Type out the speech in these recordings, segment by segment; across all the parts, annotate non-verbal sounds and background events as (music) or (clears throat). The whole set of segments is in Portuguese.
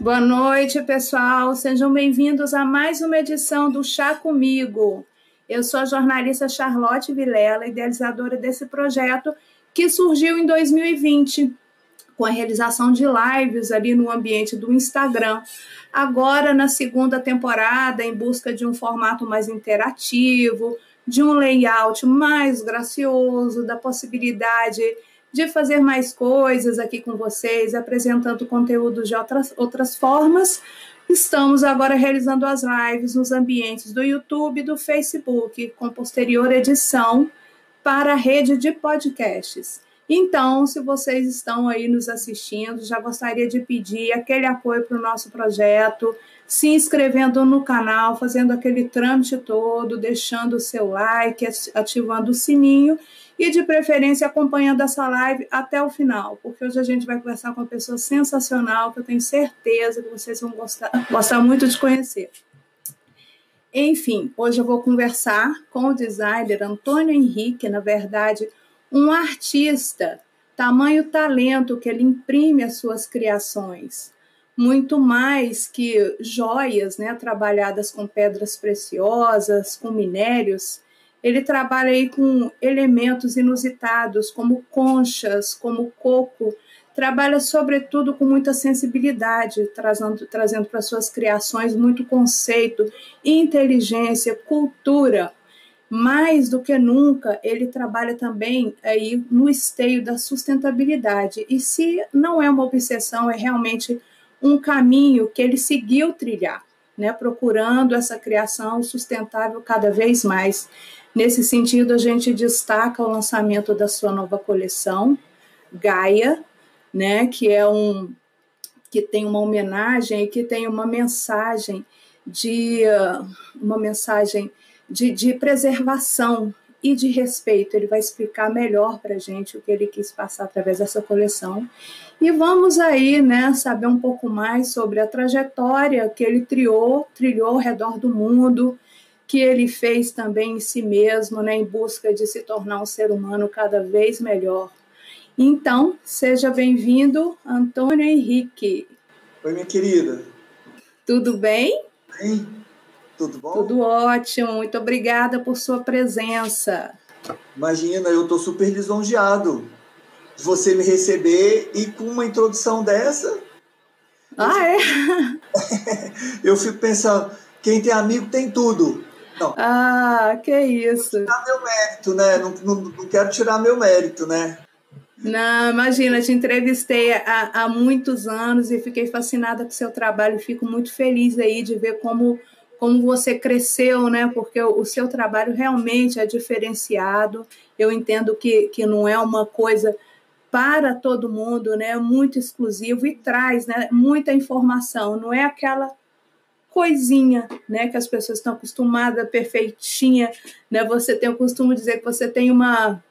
Boa noite, pessoal. Sejam bem-vindos a mais uma edição do Chá Comigo. Eu sou a jornalista Charlotte Vilela, idealizadora desse projeto que surgiu em 2020 com a realização de lives ali no ambiente do Instagram. Agora, na segunda temporada, em busca de um formato mais interativo, de um layout mais gracioso, da possibilidade de fazer mais coisas aqui com vocês, apresentando conteúdo de outras, outras formas. Estamos agora realizando as lives nos ambientes do YouTube e do Facebook, com posterior edição para a rede de podcasts. Então, se vocês estão aí nos assistindo, já gostaria de pedir aquele apoio para o nosso projeto, se inscrevendo no canal, fazendo aquele trâmite todo, deixando o seu like, ativando o sininho e de preferência acompanhando essa live até o final, porque hoje a gente vai conversar com uma pessoa sensacional que eu tenho certeza que vocês vão gostar, gostar muito de conhecer. Enfim, hoje eu vou conversar com o designer Antônio Henrique, na verdade, um artista, tamanho talento que ele imprime as suas criações, muito mais que joias, né, trabalhadas com pedras preciosas, com minérios. Ele trabalha aí com elementos inusitados, como conchas, como coco. Trabalha, sobretudo, com muita sensibilidade, trazendo, trazendo para suas criações muito conceito, inteligência, cultura mais do que nunca ele trabalha também aí no esteio da sustentabilidade. E se não é uma obsessão, é realmente um caminho que ele seguiu trilhar, né, procurando essa criação sustentável cada vez mais. Nesse sentido, a gente destaca o lançamento da sua nova coleção, Gaia, né, que é um que tem uma homenagem e que tem uma mensagem de uma mensagem de, de preservação e de respeito. Ele vai explicar melhor para a gente o que ele quis passar através dessa coleção. E vamos aí, né, saber um pouco mais sobre a trajetória que ele trilhou, trilhou ao redor do mundo, que ele fez também em si mesmo, né, em busca de se tornar um ser humano cada vez melhor. Então, seja bem-vindo, Antônio Henrique. Oi, minha querida. Tudo bem? Bem. Tudo bom? Tudo ótimo. Muito obrigada por sua presença. Imagina, eu estou super lisonjeado de você me receber e com uma introdução dessa. Ah, é? (laughs) eu fico pensando, quem tem amigo tem tudo. Não. Ah, que isso. Não tirar meu mérito, né? Não, não, não quero tirar meu mérito, né? Não, imagina, te entrevistei há, há muitos anos e fiquei fascinada com o seu trabalho. Fico muito feliz aí de ver como como você cresceu, né? Porque o, seu trabalho realmente é diferenciado. Eu entendo que, que não é uma coisa para todo mundo, né? Muito exclusivo e traz, né? Muita informação. Não é aquela coisinha, né? Que as pessoas estão acostumadas, perfeitinha, né? Você tem o costume de dizer que você tem uma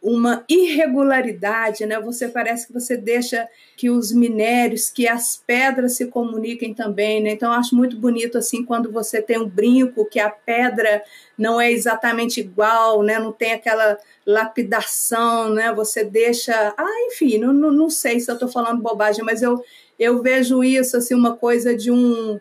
uma irregularidade, né? Você parece que você deixa que os minérios, que as pedras se comuniquem também, né? Então acho muito bonito assim quando você tem um brinco que a pedra não é exatamente igual, né? Não tem aquela lapidação, né? Você deixa, ah, enfim, não, não, não sei se eu estou falando bobagem, mas eu eu vejo isso assim uma coisa de um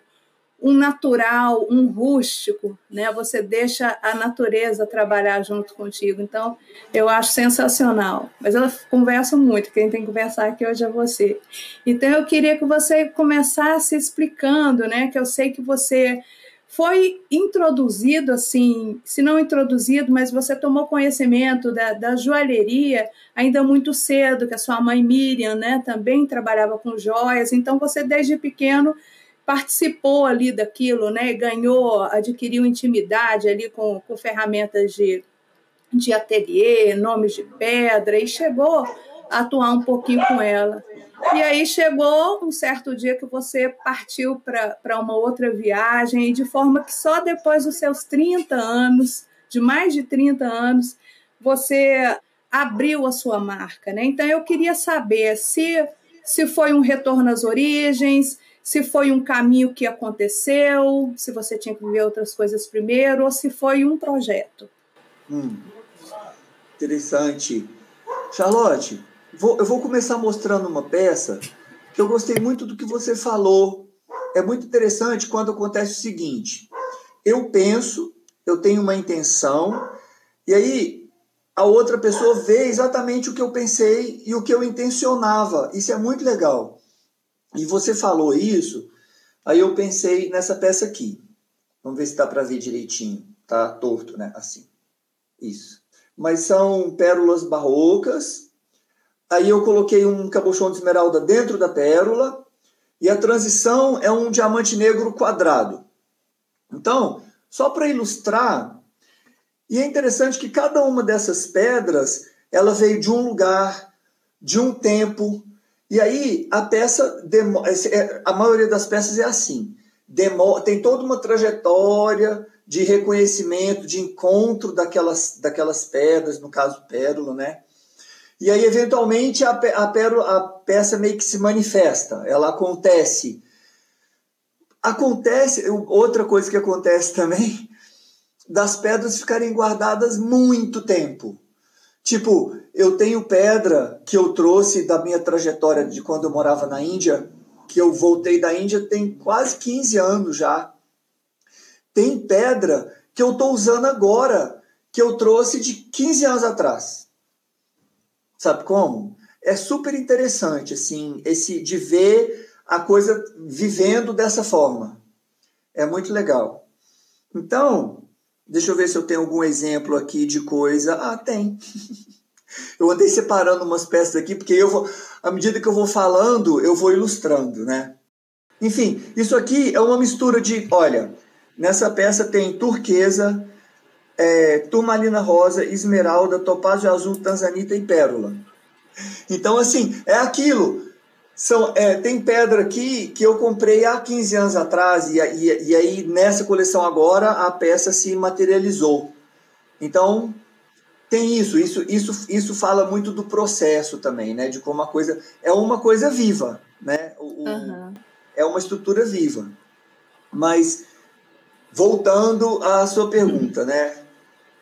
um natural, um rústico, né? Você deixa a natureza trabalhar junto contigo. Então, eu acho sensacional. Mas ela conversa muito, quem tem que conversar aqui hoje é você. Então, eu queria que você começasse explicando, né? Que eu sei que você foi introduzido assim, se não introduzido, mas você tomou conhecimento da, da joalheria ainda muito cedo, que a sua mãe Miriam, né, também trabalhava com joias, então você desde pequeno participou ali daquilo, né? Ganhou, adquiriu intimidade ali com, com ferramentas de, de ateliê, nomes de pedra, e chegou a atuar um pouquinho com ela. E aí chegou um certo dia que você partiu para uma outra viagem, de forma que só depois dos seus 30 anos, de mais de 30 anos, você abriu a sua marca, né? Então eu queria saber se se foi um retorno às origens, se foi um caminho que aconteceu, se você tinha que viver outras coisas primeiro, ou se foi um projeto. Hum, interessante. Charlotte, vou, eu vou começar mostrando uma peça que eu gostei muito do que você falou. É muito interessante quando acontece o seguinte: eu penso, eu tenho uma intenção, e aí a outra pessoa vê exatamente o que eu pensei e o que eu intencionava. Isso é muito legal. E você falou isso, aí eu pensei nessa peça aqui. Vamos ver se dá para ver direitinho. Tá torto, né? Assim. Isso. Mas são pérolas barrocas. Aí eu coloquei um cabochão de esmeralda dentro da pérola. E a transição é um diamante negro quadrado. Então, só para ilustrar, e é interessante que cada uma dessas pedras, ela veio de um lugar, de um tempo, e aí a peça, é, a maioria das peças é assim, tem toda uma trajetória de reconhecimento, de encontro daquelas, daquelas pedras, no caso pérola, né? E aí, eventualmente, a, a, pérola, a peça meio que se manifesta, ela acontece. Acontece, outra coisa que acontece também, (laughs) das pedras ficarem guardadas muito tempo. Tipo, eu tenho pedra que eu trouxe da minha trajetória de quando eu morava na Índia, que eu voltei da Índia tem quase 15 anos já. Tem pedra que eu estou usando agora, que eu trouxe de 15 anos atrás. Sabe como? É super interessante, assim, esse de ver a coisa vivendo dessa forma. É muito legal. Então, Deixa eu ver se eu tenho algum exemplo aqui de coisa. Ah, tem. (laughs) eu andei separando umas peças aqui, porque eu vou, à medida que eu vou falando, eu vou ilustrando, né? Enfim, isso aqui é uma mistura de, olha, nessa peça tem turquesa, é, turmalina rosa, esmeralda, topázio azul, tanzanita e pérola. Então, assim, é aquilo. São, é, tem pedra aqui que eu comprei há 15 anos atrás, e, e, e aí nessa coleção agora a peça se materializou. Então, tem isso, isso, isso, isso fala muito do processo também, né? De como a coisa é uma coisa viva, né? O, uhum. É uma estrutura viva. Mas voltando à sua pergunta, né?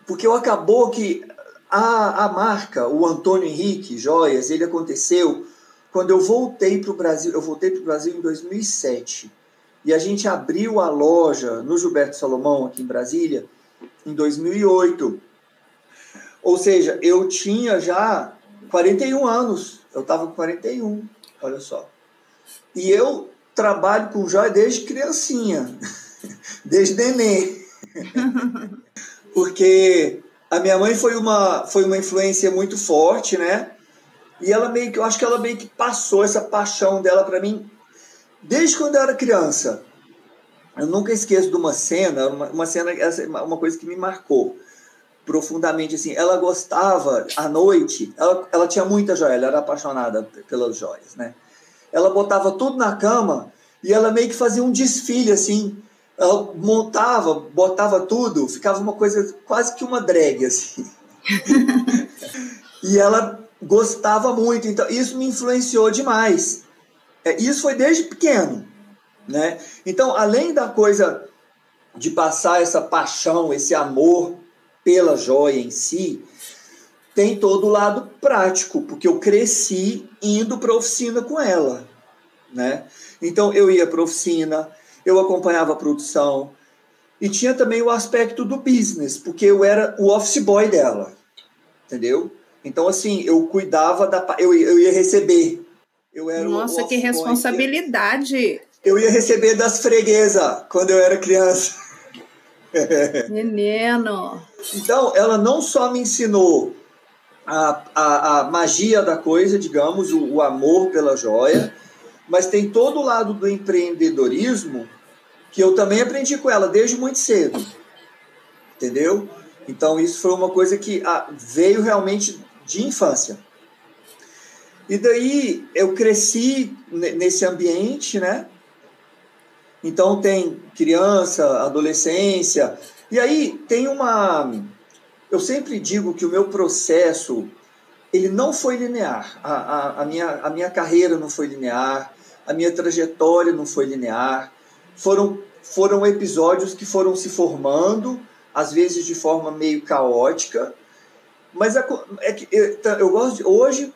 Porque acabou que a, a marca, o Antônio Henrique Joias, ele aconteceu quando eu voltei para o Brasil, eu voltei para o Brasil em 2007 e a gente abriu a loja no Gilberto Salomão aqui em Brasília em 2008. Ou seja, eu tinha já 41 anos. Eu estava com 41, olha só. E eu trabalho com joia desde criancinha, (laughs) desde neném. (laughs) Porque a minha mãe foi uma, foi uma influência muito forte, né? E ela meio que, eu acho que ela meio que passou essa paixão dela para mim desde quando eu era criança. Eu nunca esqueço de uma cena, uma, uma cena, uma coisa que me marcou profundamente assim. Ela gostava à noite, ela, ela tinha muita joia, ela era apaixonada pelas joias, né? Ela botava tudo na cama e ela meio que fazia um desfile assim. Ela montava, botava tudo, ficava uma coisa quase que uma drag assim. (laughs) e ela gostava muito. Então, isso me influenciou demais. É, isso foi desde pequeno. Né? Então, além da coisa de passar essa paixão, esse amor pela joia em si, tem todo o lado prático, porque eu cresci indo para a oficina com ela. Né? Então, eu ia para a oficina, eu acompanhava a produção, e tinha também o aspecto do business, porque eu era o office boy dela, entendeu? Então, assim, eu cuidava da. Eu, eu ia receber. Eu era Nossa, que responsabilidade! Eu ia receber das freguesas quando eu era criança. (laughs) Menino! Então, ela não só me ensinou a, a, a magia da coisa, digamos, o, o amor pela joia, mas tem todo o lado do empreendedorismo que eu também aprendi com ela desde muito cedo. Entendeu? Então, isso foi uma coisa que ah, veio realmente de infância. E daí eu cresci nesse ambiente, né? Então tem criança, adolescência, e aí tem uma. Eu sempre digo que o meu processo ele não foi linear. A, a, a, minha, a minha carreira não foi linear, a minha trajetória não foi linear. Foram, foram episódios que foram se formando, às vezes de forma meio caótica. Mas é, é que eu, eu gosto de, hoje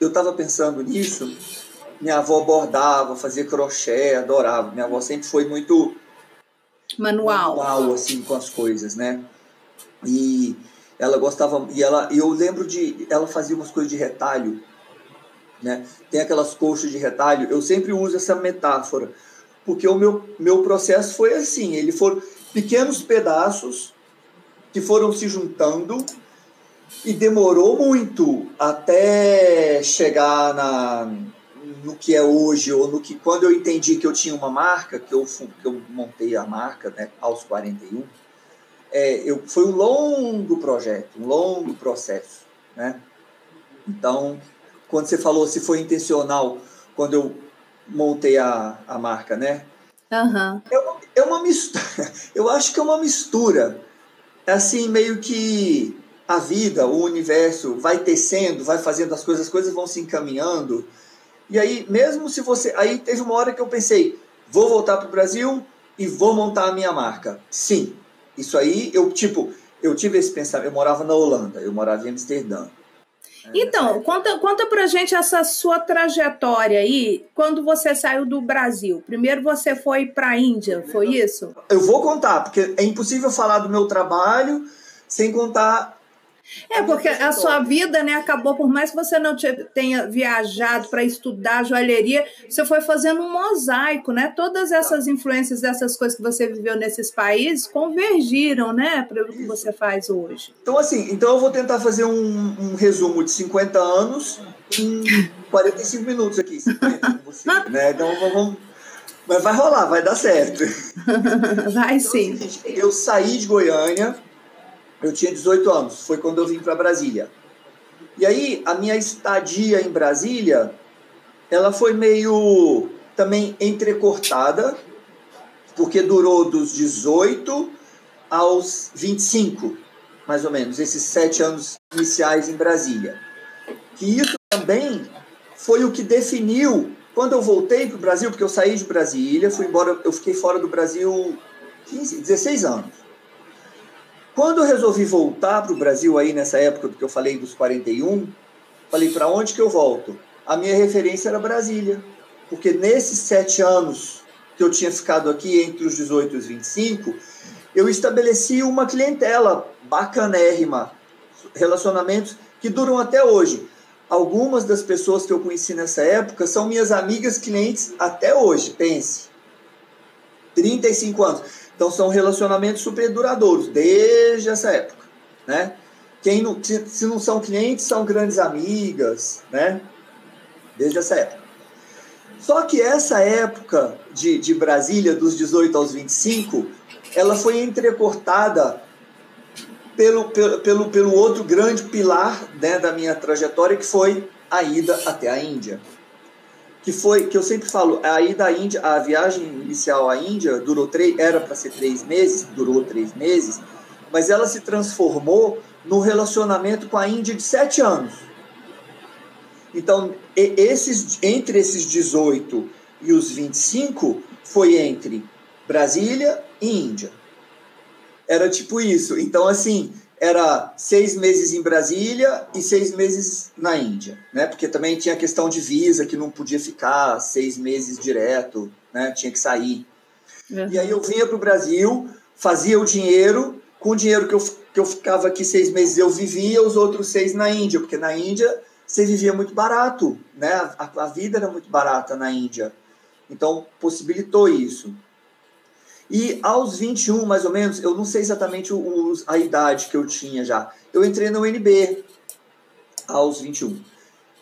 eu estava pensando nisso. Minha avó bordava, fazia crochê, adorava. Minha avó sempre foi muito manual, manual assim com as coisas, né? E ela gostava e ela eu lembro de ela fazia umas coisas de retalho, né? Tem aquelas coxas de retalho. Eu sempre uso essa metáfora porque o meu meu processo foi assim. Ele foram pequenos pedaços que foram se juntando e demorou muito até chegar na no que é hoje, ou no que quando eu entendi que eu tinha uma marca, que eu, que eu montei a marca né, aos 41, é, eu, foi um longo projeto, um longo processo. Né? Então, quando você falou se foi intencional, quando eu montei a, a marca, né? Uhum. É, uma, é uma mistura, (laughs) eu acho que é uma mistura, assim, meio que a vida, o universo vai tecendo, vai fazendo as coisas, as coisas vão se encaminhando, e aí, mesmo se você. Aí teve uma hora que eu pensei, vou voltar para o Brasil e vou montar a minha marca. Sim. Isso aí, eu, tipo, eu tive esse pensamento. Eu morava na Holanda, eu morava em Amsterdã. Então, conta, conta pra gente essa sua trajetória aí, quando você saiu do Brasil. Primeiro você foi para a Índia, foi isso? Eu vou contar, porque é impossível falar do meu trabalho sem contar é, porque a sua vida, né, acabou, por mais que você não tenha viajado para estudar joalheria, você foi fazendo um mosaico, né? Todas essas influências dessas coisas que você viveu nesses países convergiram, né, para o que você faz hoje. Então, assim, então eu vou tentar fazer um, um resumo de 50 anos em 45 minutos aqui, 50, você, né? Então vamos. Mas vai rolar, vai dar certo. (laughs) vai então, sim. É eu saí de Goiânia eu tinha 18 anos, foi quando eu vim para Brasília. E aí, a minha estadia em Brasília, ela foi meio também entrecortada, porque durou dos 18 aos 25, mais ou menos, esses sete anos iniciais em Brasília. Que isso também foi o que definiu quando eu voltei para o Brasil, porque eu saí de Brasília, fui embora, eu fiquei fora do Brasil 15, 16 anos. Quando eu resolvi voltar para o Brasil aí nessa época que eu falei dos 41, falei para onde que eu volto? A minha referência era Brasília, porque nesses sete anos que eu tinha ficado aqui entre os 18 e os 25, eu estabeleci uma clientela bacanérrima, relacionamentos que duram até hoje. Algumas das pessoas que eu conheci nessa época são minhas amigas clientes até hoje, pense. 35 anos. Então são relacionamentos super duradouros, desde essa época, né? Quem não, se não são clientes, são grandes amigas, né? Desde essa época. Só que essa época de, de Brasília, dos 18 aos 25, ela foi entrecortada pelo, pelo, pelo, pelo outro grande pilar né, da minha trajetória, que foi a ida até a Índia que foi que eu sempre falo, a ida à Índia, a viagem inicial à Índia durou três, era para ser três meses, durou três meses, mas ela se transformou num relacionamento com a Índia de sete anos. Então, esses, entre esses 18 e os 25, foi entre Brasília e Índia. Era tipo isso. Então, assim, era seis meses em Brasília e seis meses na Índia, né? Porque também tinha a questão de visa, que não podia ficar seis meses direto, né? Tinha que sair. Uhum. E aí eu vinha para o Brasil, fazia o dinheiro, com o dinheiro que eu, que eu ficava aqui seis meses eu vivia, os outros seis na Índia, porque na Índia você vivia muito barato, né? A, a vida era muito barata na Índia. Então possibilitou isso. E aos 21, mais ou menos, eu não sei exatamente o, a idade que eu tinha já. Eu entrei no UNB aos 21.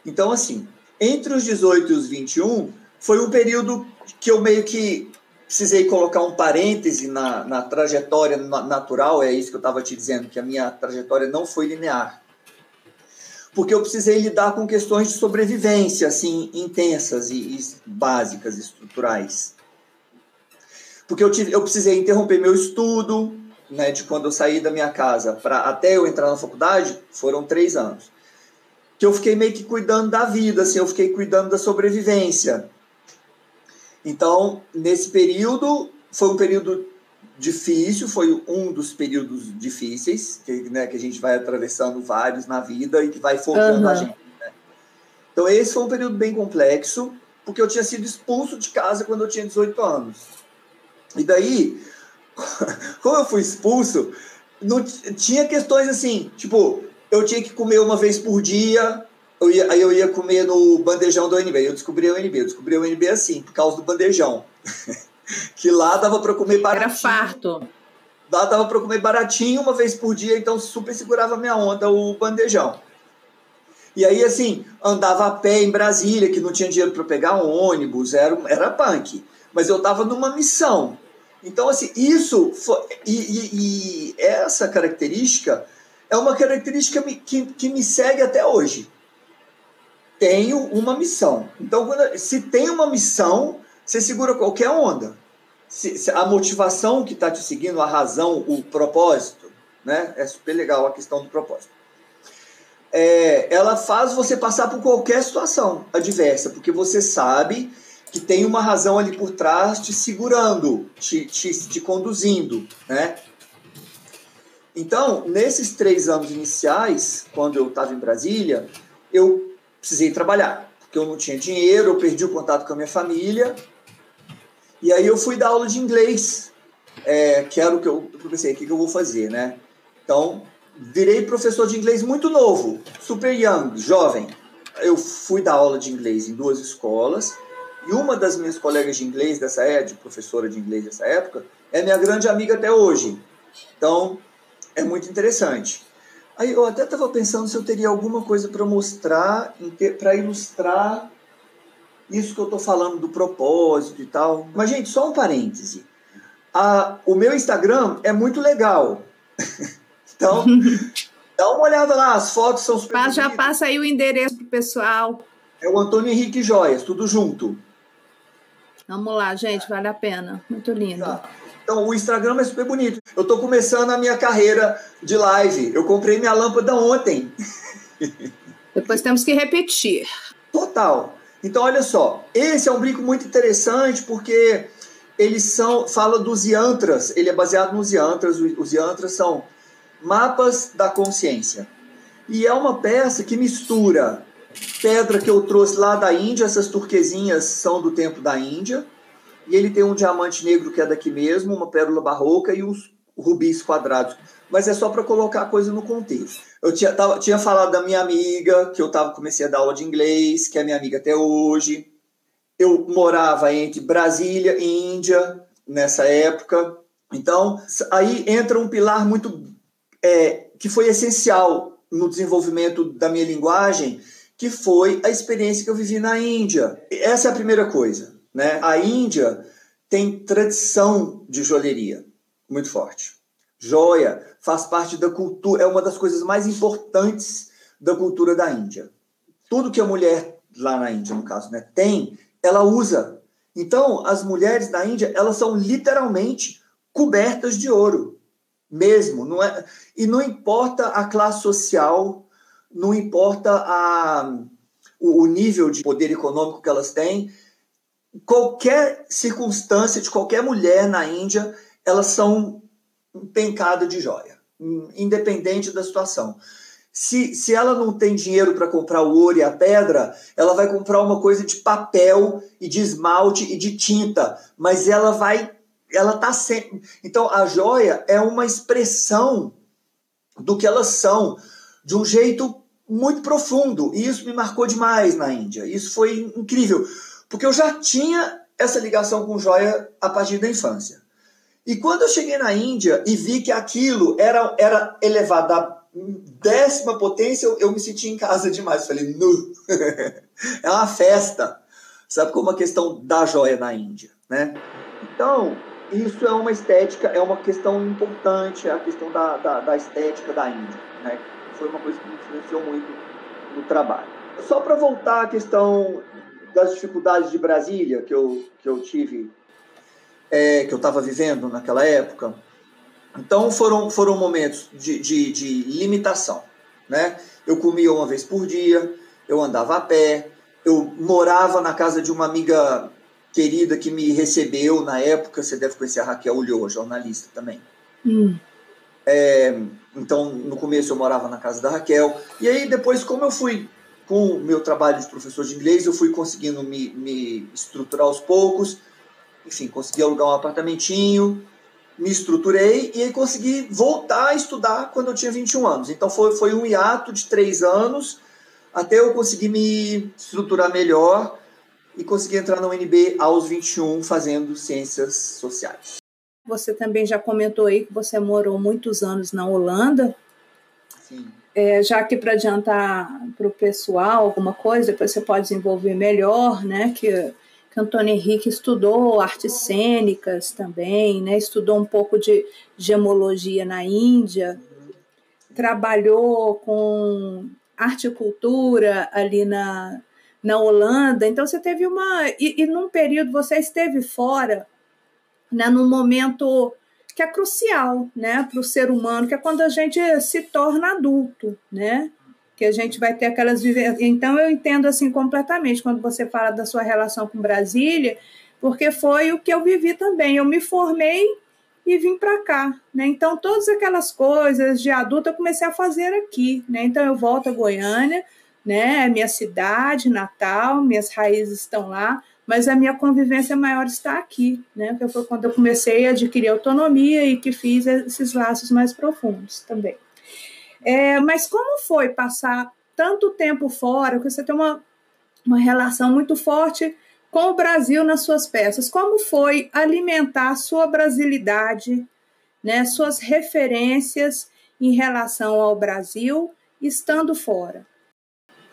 Então, assim, entre os 18 e os 21, foi um período que eu meio que precisei colocar um parêntese na, na trajetória natural, é isso que eu estava te dizendo, que a minha trajetória não foi linear. porque eu precisei lidar com questões de sobrevivência, assim, intensas e, e básicas, estruturais. Porque eu, tive, eu precisei interromper meu estudo, né, de quando eu saí da minha casa para até eu entrar na faculdade, foram três anos. Que eu fiquei meio que cuidando da vida, assim, eu fiquei cuidando da sobrevivência. Então, nesse período, foi um período difícil, foi um dos períodos difíceis, que, né, que a gente vai atravessando vários na vida e que vai focando uhum. a gente. Né? Então, esse foi um período bem complexo, porque eu tinha sido expulso de casa quando eu tinha 18 anos. E daí, (laughs) como eu fui expulso, não, tinha questões assim, tipo, eu tinha que comer uma vez por dia, eu ia, aí eu ia comer no bandejão do UNB. Eu descobri o UNB, eu descobri o UNB assim, por causa do bandejão. (laughs) que lá dava para comer baratinho. Era farto. Lá dava para comer baratinho uma vez por dia, então super segurava minha onda o bandejão. E aí, assim, andava a pé em Brasília, que não tinha dinheiro para pegar um ônibus, era, era punk. Mas eu estava numa missão. Então, assim, isso foi, e, e, e, essa característica é uma característica que, que me segue até hoje. Tenho uma missão. Então, quando, se tem uma missão, você segura qualquer onda. Se, se a motivação que está te seguindo, a razão, o propósito, né? É super legal a questão do propósito. É, ela faz você passar por qualquer situação adversa, porque você sabe que tem uma razão ali por trás te segurando, te, te, te conduzindo, né? Então, nesses três anos iniciais, quando eu estava em Brasília, eu precisei trabalhar, porque eu não tinha dinheiro, eu perdi o contato com a minha família, e aí eu fui dar aula de inglês, é, que era o que eu, eu pensei, o que, que eu vou fazer, né? Então, virei professor de inglês muito novo, super young, jovem. Eu fui dar aula de inglês em duas escolas, e uma das minhas colegas de inglês dessa época, professora de inglês dessa época, é minha grande amiga até hoje. Então, é muito interessante. Aí eu até estava pensando se eu teria alguma coisa para mostrar, para ilustrar isso que eu estou falando do propósito e tal. Mas, gente, só um parêntese. A, o meu Instagram é muito legal. (laughs) então, (laughs) dá uma olhada lá, as fotos são super. Já passa aí o endereço pro pessoal. É o Antônio Henrique Joias, tudo junto. Vamos lá, gente, vale a pena. Muito lindo. Tá. Então, o Instagram é super bonito. Eu estou começando a minha carreira de live. Eu comprei minha lâmpada ontem. (laughs) Depois temos que repetir. Total. Então, olha só. Esse é um brinco muito interessante porque eles são fala dos yantras. Ele é baseado nos yantras. Os yantras são mapas da consciência. E é uma peça que mistura pedra que eu trouxe lá da Índia, essas turquesinhas são do tempo da Índia. E ele tem um diamante negro que é daqui mesmo, uma pérola barroca e os rubis quadrados. Mas é só para colocar a coisa no contexto. Eu tinha, tava, tinha falado da minha amiga, que eu tava, comecei a dar aula de inglês, que é minha amiga até hoje. Eu morava entre Brasília e Índia nessa época. Então, aí entra um pilar muito. É, que foi essencial no desenvolvimento da minha linguagem, que foi a experiência que eu vivi na Índia. Essa é a primeira coisa. Né? A Índia tem tradição de joalheria muito forte. Joia faz parte da cultura, é uma das coisas mais importantes da cultura da Índia. Tudo que a mulher lá na Índia, no caso, né, tem, ela usa. Então, as mulheres da Índia, elas são literalmente cobertas de ouro, mesmo, não é? E não importa a classe social não importa a, o, nível de poder econômico que elas têm, qualquer circunstância de qualquer mulher na Índia, elas são pencadas de joia, independente da situação. Se, se ela não tem dinheiro para comprar o ouro e a pedra, ela vai comprar uma coisa de papel e de esmalte e de tinta, mas ela vai, ela tá sempre. Então a joia é uma expressão do que elas são, de um jeito muito profundo. E isso me marcou demais na Índia. Isso foi incrível, porque eu já tinha essa ligação com joia a partir da infância. E quando eu cheguei na Índia e vi que aquilo era, era elevado à décima potência, eu, eu me senti em casa demais. Falei, nu! (laughs) é uma festa. Sabe como a questão da joia na Índia, né? Então, isso é uma estética, é uma questão importante, é a questão da, da, da estética da Índia, né? Foi uma coisa que me influenciou muito no trabalho. Só para voltar à questão das dificuldades de Brasília que eu, que eu tive, é, que eu estava vivendo naquela época, então foram, foram momentos de, de, de limitação. Né? Eu comia uma vez por dia, eu andava a pé, eu morava na casa de uma amiga querida que me recebeu na época, você deve conhecer a Raquel Ulloa, jornalista também. Hum. É, então, no começo eu morava na casa da Raquel, e aí depois, como eu fui com o meu trabalho de professor de inglês, eu fui conseguindo me, me estruturar aos poucos, enfim, consegui alugar um apartamentinho, me estruturei e aí consegui voltar a estudar quando eu tinha 21 anos. Então foi, foi um hiato de três anos até eu conseguir me estruturar melhor e conseguir entrar na UNB aos 21 fazendo ciências sociais. Você também já comentou aí que você morou muitos anos na Holanda. Sim. É, já que para adiantar para o pessoal alguma coisa, depois você pode desenvolver melhor, né? Que que Antônio Henrique estudou artes cênicas também, né? estudou um pouco de gemologia na Índia, trabalhou com arte e cultura ali na, na Holanda. Então você teve uma. E, e num período você esteve fora, né, num momento que é crucial né, para o ser humano, que é quando a gente se torna adulto, né? que a gente vai ter aquelas Então eu entendo assim completamente quando você fala da sua relação com Brasília, porque foi o que eu vivi também. Eu me formei e vim para cá, né? Então todas aquelas coisas de adulta eu comecei a fazer aqui, né? Então eu volto a Goiânia, né? É minha cidade natal, minhas raízes estão lá, mas a minha convivência maior está aqui, né? Que foi quando eu comecei a adquirir autonomia e que fiz esses laços mais profundos também. É, mas como foi passar tanto tempo fora, você tem uma, uma relação muito forte com o Brasil nas suas peças? Como foi alimentar sua brasilidade, né, suas referências em relação ao Brasil estando fora?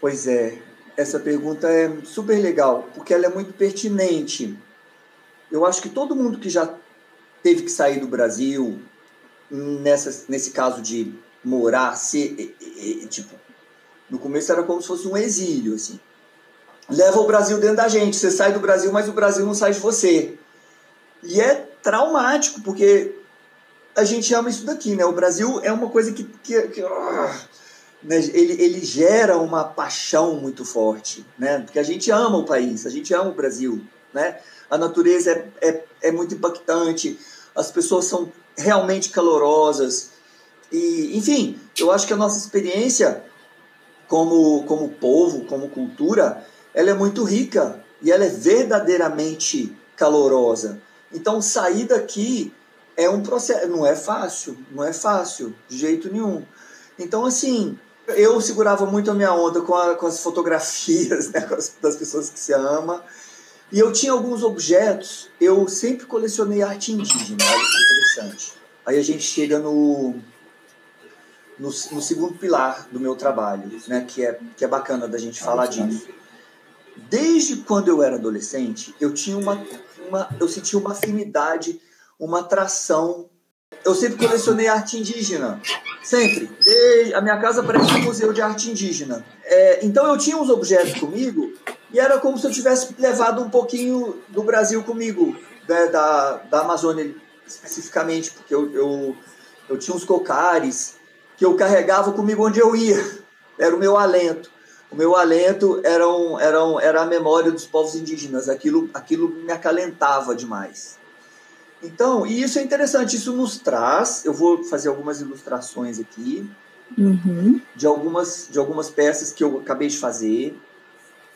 Pois é, essa pergunta é super legal, porque ela é muito pertinente. Eu acho que todo mundo que já teve que sair do Brasil, nessa, nesse caso de morar, ser, tipo, no começo era como se fosse um exílio, assim. Leva o Brasil dentro da gente, você sai do Brasil, mas o Brasil não sai de você. E é traumático, porque a gente ama isso daqui, né? O Brasil é uma coisa que, que, que ele, ele gera uma paixão muito forte, né? Porque a gente ama o país, a gente ama o Brasil, né? A natureza é, é, é muito impactante, as pessoas são realmente calorosas, e, enfim, eu acho que a nossa experiência como, como povo, como cultura, ela é muito rica e ela é verdadeiramente calorosa. Então, sair daqui é um processo, não é fácil, não é fácil, de jeito nenhum. Então, assim, eu segurava muito a minha onda com, a, com as fotografias né, as, das pessoas que se ama. E eu tinha alguns objetos, eu sempre colecionei arte indígena, olha que interessante. Aí a gente chega no, no, no, segundo pilar do meu trabalho, né, que, é, que é bacana da gente falar disso. Desde quando eu era adolescente, eu tinha uma, uma eu sentia uma afinidade, uma atração. Eu sempre colecionei arte indígena, sempre. Desde, a minha casa parece um museu de arte indígena. É, então eu tinha uns objetos comigo e era como se eu tivesse levado um pouquinho do Brasil comigo, né, da, da Amazônia especificamente, porque eu, eu, eu tinha uns cocares, que eu carregava comigo onde eu ia. Era o meu alento. O meu alento era, um, era, um, era a memória dos povos indígenas. Aquilo, aquilo me acalentava demais. Então, e isso é interessante. Isso nos traz. Eu vou fazer algumas ilustrações aqui uhum. de, algumas, de algumas peças que eu acabei de fazer.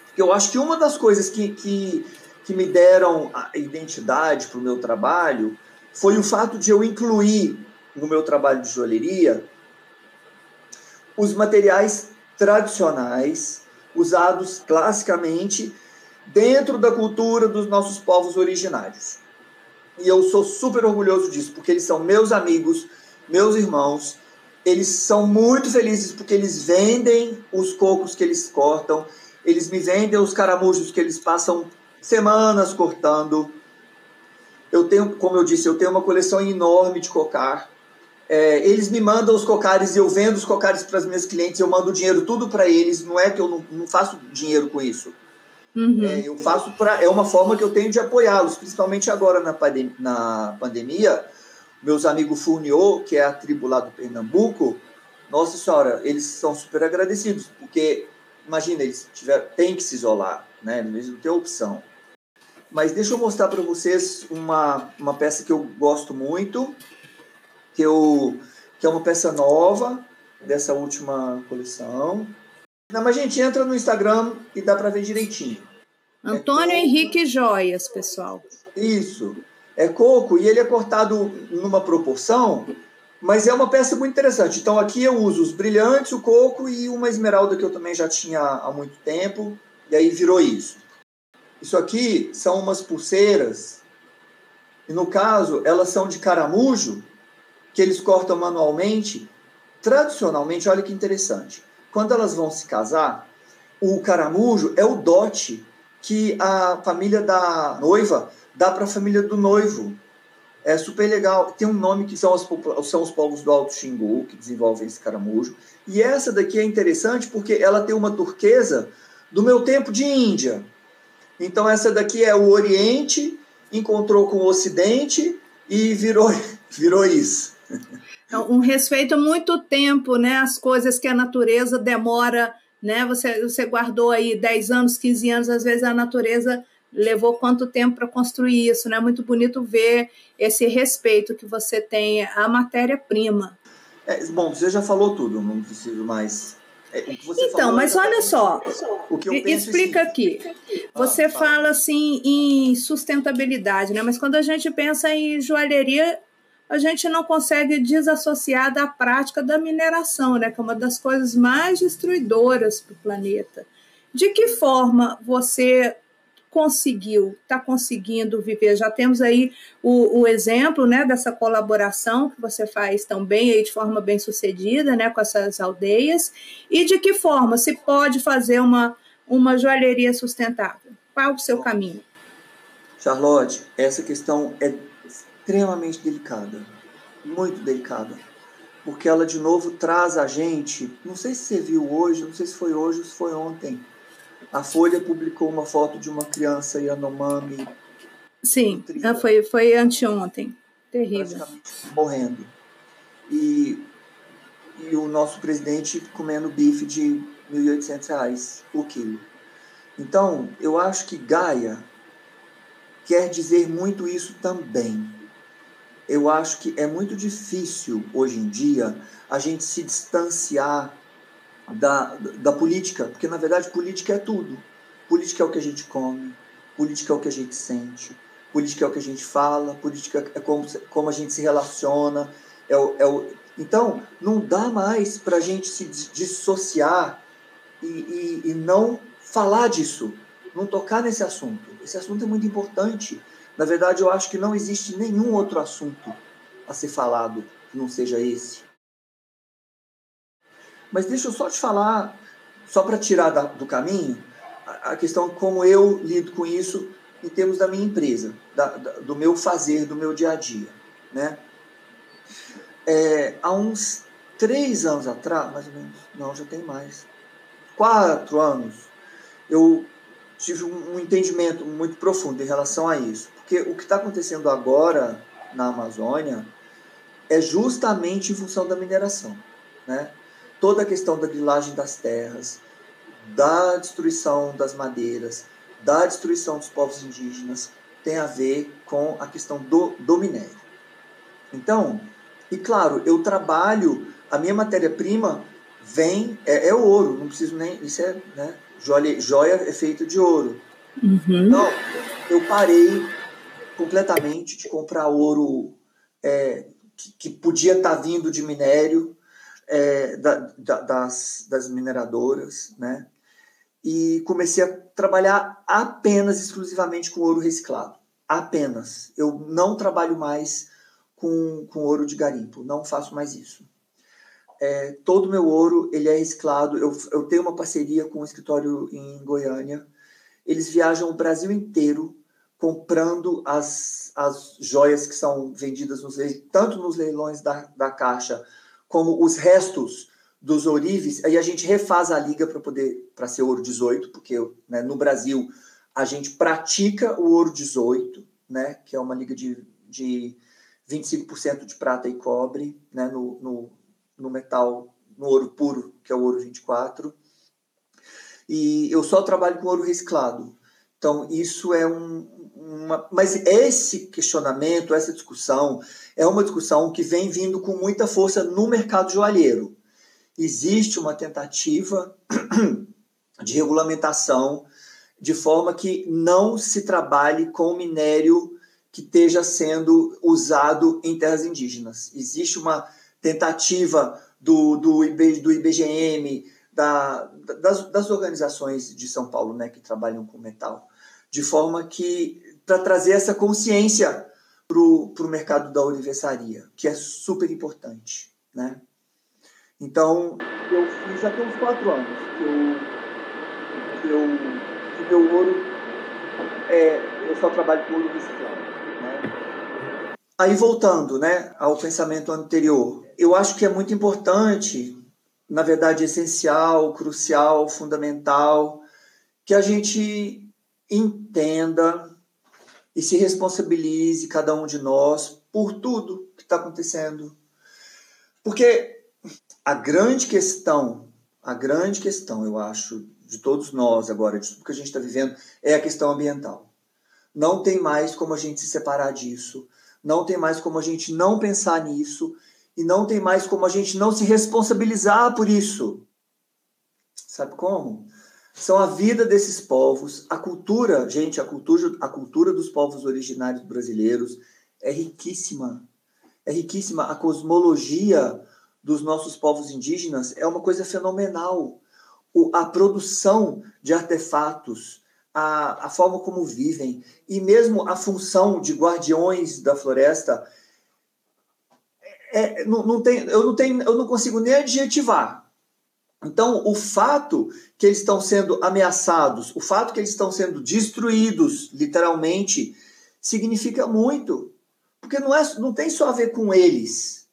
Porque eu acho que uma das coisas que, que, que me deram a identidade para o meu trabalho foi o fato de eu incluir no meu trabalho de joalheria os materiais tradicionais usados classicamente dentro da cultura dos nossos povos originários. E eu sou super orgulhoso disso, porque eles são meus amigos, meus irmãos. Eles são muito felizes porque eles vendem os cocos que eles cortam, eles me vendem os caramujos que eles passam semanas cortando. Eu tenho, como eu disse, eu tenho uma coleção enorme de cocar É, eles me mandam os cocares e eu vendo os cocares para as minhas clientes, eu mando dinheiro tudo para eles. Não é que eu não, não faço dinheiro com isso. Uhum. É, eu faço para é uma forma que eu tenho de apoiá-los, principalmente agora na, pandem na pandemia. Meus amigos Funiô, que é a tribo lá do Pernambuco, nossa senhora, eles são super agradecidos, porque imagina, eles tiveram, têm que se isolar, né? Eles não têm opção. Mas deixa eu mostrar para vocês uma, uma peça que eu gosto muito, que, eu, que é uma peça nova dessa última coleção. Não, mas a gente entra no Instagram e dá para ver direitinho. Antônio é Henrique Joias, pessoal. Isso. É coco e ele é cortado numa proporção, mas é uma peça muito interessante. Então aqui eu uso os brilhantes, o coco e uma esmeralda que eu também já tinha há muito tempo, e aí virou isso. Isso aqui são umas pulseiras, e no caso elas são de caramujo, que eles cortam manualmente. Tradicionalmente, olha que interessante. Quando elas vão se casar, o caramujo é o dote que a família da noiva dá para a família do noivo. É super legal. Tem um nome que são, as, são os povos do Alto Xingu que desenvolvem esse caramujo. E essa daqui é interessante porque ela tem uma turquesa do meu tempo de Índia. Então essa daqui é o Oriente, encontrou com o Ocidente e virou, (laughs) virou isso. (laughs) É um respeito muito tempo, né? As coisas que a natureza demora, né? Você, você guardou aí 10 anos, 15 anos, às vezes a natureza levou quanto tempo para construir isso, né? Muito bonito ver esse respeito que você tem à matéria-prima. É, bom, você já falou tudo, não preciso mais. É, então, mas olha só, explica aqui. Você ah, fala assim em sustentabilidade, né? Mas quando a gente pensa em joalheria, a gente não consegue desassociar da prática da mineração, né, que é uma das coisas mais destruidoras para o planeta. De que forma você conseguiu, está conseguindo viver? Já temos aí o, o, exemplo né, dessa colaboração que você faz tão bem, aí, de forma bem sucedida né, com essas aldeias. E de que forma se pode fazer uma, uma joalheria sustentável? Qual o seu caminho? Charlotte, essa questão é extremamente delicada, muito delicada, porque ela de novo traz a gente, não sei se você viu hoje, não sei se foi hoje ou se foi ontem, a Folha publicou uma foto de uma criança Yanomami. Sim, ah, foi, foi anteontem. Terrível. morrendo. E, e o nosso presidente comendo bife de R$ 1.800 o quilo. Então, eu acho que Gaia quer dizer muito isso também eu acho que é muito difícil hoje em dia a gente se distanciar da, da política, porque na verdade política é tudo. Política é o que a gente come, política é o que a gente sente, política é o que a gente fala, política é como, como a gente se relaciona. É o, é o... Então, não dá mais para a gente se dissociar e, e, e não falar disso, não tocar nesse assunto. Esse assunto é muito importante. Na verdade, eu acho que não existe nenhum outro assunto a ser falado que não seja esse. Mas deixa eu só te falar, só para tirar da, do caminho, a, a, questão como eu lido com isso em termos da minha empresa, da, da, do meu fazer, do meu dia a dia. Né? É, há uns três anos atrás, mais ou menos, não, já tem mais, quatro anos, eu tive um, um entendimento muito profundo em relação a isso. Porque o que está acontecendo agora na Amazônia é justamente em função da mineração. Né? Toda a questão da grilagem das terras, da destruição das madeiras, da destruição dos povos indígenas, tem a ver com a questão do, do minério. Então, e claro, eu trabalho, a minha matéria-prima vem, é, é, ouro, não preciso nem, isso é, né, joia, joia é feita de ouro. Uhum. Então, eu parei completamente de comprar ouro é, que, que, podia estar tá vindo de minério é, da, da, das, das mineradoras, né? E comecei a trabalhar apenas, exclusivamente com ouro reciclado. Apenas. Eu não trabalho mais com, com ouro de garimpo, não faço mais isso. É, todo meu ouro ele é reciclado. Eu, eu tenho uma parceria com um escritório em Goiânia. Eles viajam o Brasil inteiro comprando as, as joias que são vendidas nos, tanto nos leilões da, da Caixa como os restos dos ourives, aí a gente refaz a liga para poder para ser ouro 18, porque né, no Brasil a gente pratica o ouro 18, né, que é uma liga de, de 25% de prata e cobre né, no, no, no metal, no ouro puro, que é o ouro 24. E eu só trabalho com ouro reciclado. Então, isso é um, uma. Mas esse questionamento, essa discussão, é uma discussão que vem vindo com muita força no mercado joalheiro. Existe uma tentativa (clears throat) de regulamentação de forma que não se trabalhe com minério que esteja sendo usado em terras indígenas. Existe uma tentativa do, do, do IBGM, da, das, das organizações de São Paulo né, que trabalham com metal, de forma que para trazer essa consciência para o mercado da universaria, que é super importante, né? Então, eu fiz até uns quatro anos que eu, eu, que meu ouro, é, eu só trabalho com ouro reciclado, né? Aí, voltando, né, ao pensamento anterior, eu acho que é muito importante, na verdade, essencial, crucial, fundamental, que a gente entenda e se responsabilize, cada um de nós, por tudo que está acontecendo. Porque a grande questão, a grande questão, eu acho, de todos nós agora, de tudo que a gente está vivendo, é a questão ambiental. Não tem mais como a gente se separar disso, não tem mais como a gente não pensar nisso, e não tem mais como a gente não se responsabilizar por isso. Sabe como? São a vida desses povos, a cultura, gente, a cultura, a cultura dos povos originários brasileiros é riquíssima. É riquíssima. A cosmologia dos nossos povos indígenas é uma coisa fenomenal. O, a produção de artefatos, a, a forma como vivem, e mesmo a função de guardiões da floresta, é, não, não tem, eu, não tenho, eu não consigo nem adjetivar então, o fato que eles estão sendo ameaçados, o fato que eles estão sendo destruídos, literalmente, significa muito. Porque não, é, não tem só a ver com eles,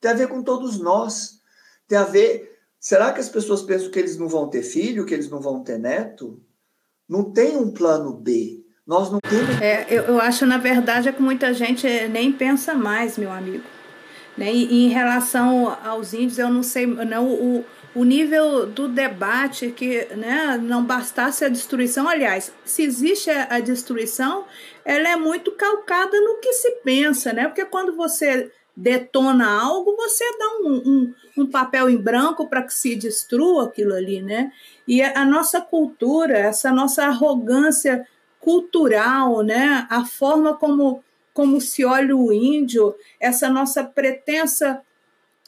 tem a ver com todos nós. Tem a ver. Será que as pessoas pensam que eles não vão ter filho, que eles não vão ter neto? Não tem um plano B. Nós não temos. É, eu, eu acho, na verdade, é que muita gente nem pensa mais, meu amigo. Né? E, e em relação aos índios, eu não sei, não, o, o nível do debate que né, não bastasse a destruição. Aliás, se existe a destruição, ela é muito calcada no que se pensa, né? Porque quando você detona algo, você dá um, um, um papel em branco para que se destrua aquilo ali, né? E a nossa cultura, essa nossa arrogância cultural, né? A forma como, como se olha o índio, essa nossa pretensa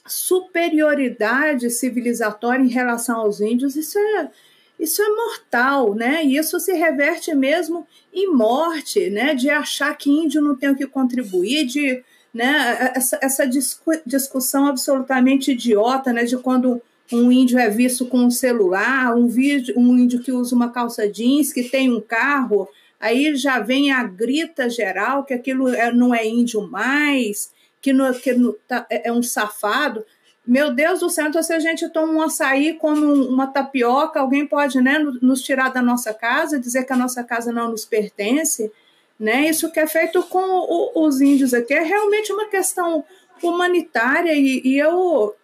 superioridade civilizatória em relação aos índios, isso é, isso é mortal, né? Isso se reverte mesmo em morte, né? De achar que índio não tem o que contribuir, de né? essa, essa discu discussão absolutamente idiota, né? De quando um índio é visto com um celular, um, vídeo, um índio que usa uma calça jeans, que tem um carro, aí já vem a grita geral que aquilo é, não é índio mais, que, que tá, é, é um safado. Meu Deus do céu, então se a gente toma um açaí, come uma tapioca, alguém pode né, nos tirar da nossa casa, dizer que a nossa casa não nos pertence. Né? Isso que é feito com o, os índios aqui é realmente uma questão humanitária e, e eu,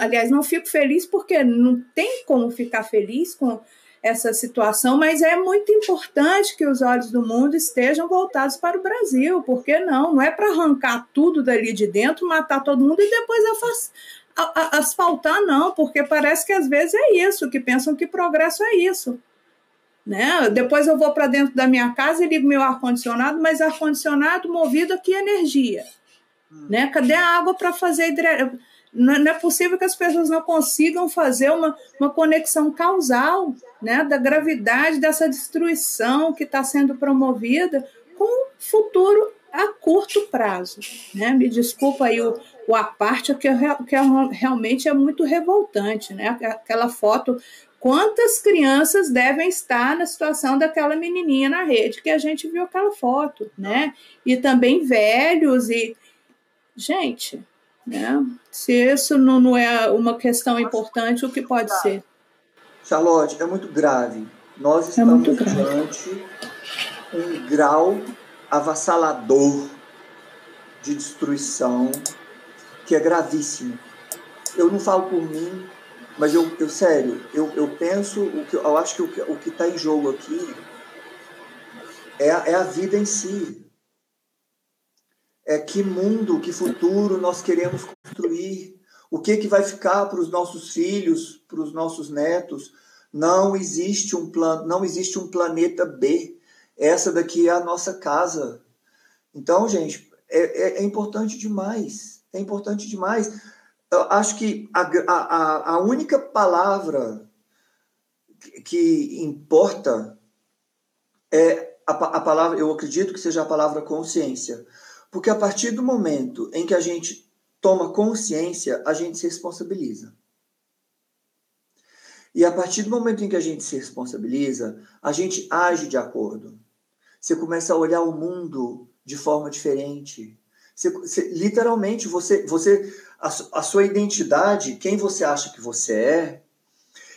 aliás, não fico feliz porque não tem como ficar feliz com essa situação, mas é muito importante que os olhos do mundo estejam voltados para o Brasil, porque não, não é para arrancar tudo dali de dentro, matar todo mundo e depois asfaltar, não, porque parece que às vezes é isso, que pensam que progresso é isso. Né? Depois eu vou para dentro da minha casa e ligo meu ar-condicionado, mas ar-condicionado movido a que energia? Hum. Né? Cadê a água para fazer hidre... Não é possível que as pessoas não consigam fazer uma, uma conexão causal né, da gravidade dessa destruição que está sendo promovida com o futuro a curto prazo. Né? Me desculpa aí o, o a parte, que, que é, realmente é muito revoltante. Né? Aquela foto Quantas crianças devem estar na situação daquela menininha na rede que a gente viu aquela foto, né? E também velhos e gente, né? Se isso não, não é uma questão importante, o que pode ser? Charlotte, é muito grave. Nós é estamos é diante um grau avassalador de destruição que é gravíssimo. Eu não falo por mim, mas eu, eu sério, eu, eu penso, o que, eu acho que o que está em jogo aqui é é a vida em si. É que mundo, que futuro nós queremos construir. O que, que vai ficar para os nossos filhos, para os nossos netos? Não existe um plano, não existe um planeta B. Essa daqui é a nossa casa. Então, gente, é, é, é importante demais. É importante demais eu acho que a, a, a única palavra que importa é a, a palavra, eu acredito que seja a palavra consciência. Porque a partir do momento em que a gente toma consciência, a gente se responsabiliza. E a partir do momento em que a gente se responsabiliza, a gente age de acordo. Você começa a olhar o mundo de forma diferente. Você, você, literalmente, você, você a, a sua identidade, quem você acha que você é,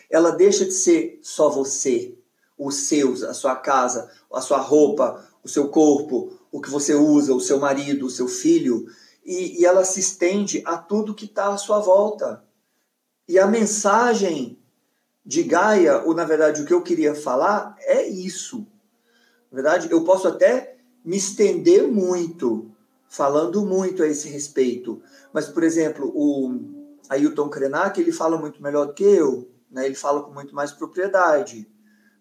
ela deixa de ser só você, os seus, a sua casa, a sua roupa, o seu corpo, o que você usa, o seu marido, o seu filho, e, e ela se estende a tudo que está à sua volta. E a mensagem de Gaia, ou na verdade o que eu queria falar, é isso. Na verdade, eu posso até me estender muito, falando muito a esse respeito. Mas, por exemplo, o Ailton Krenak, ele fala muito melhor do que eu, né? ele fala com muito mais propriedade.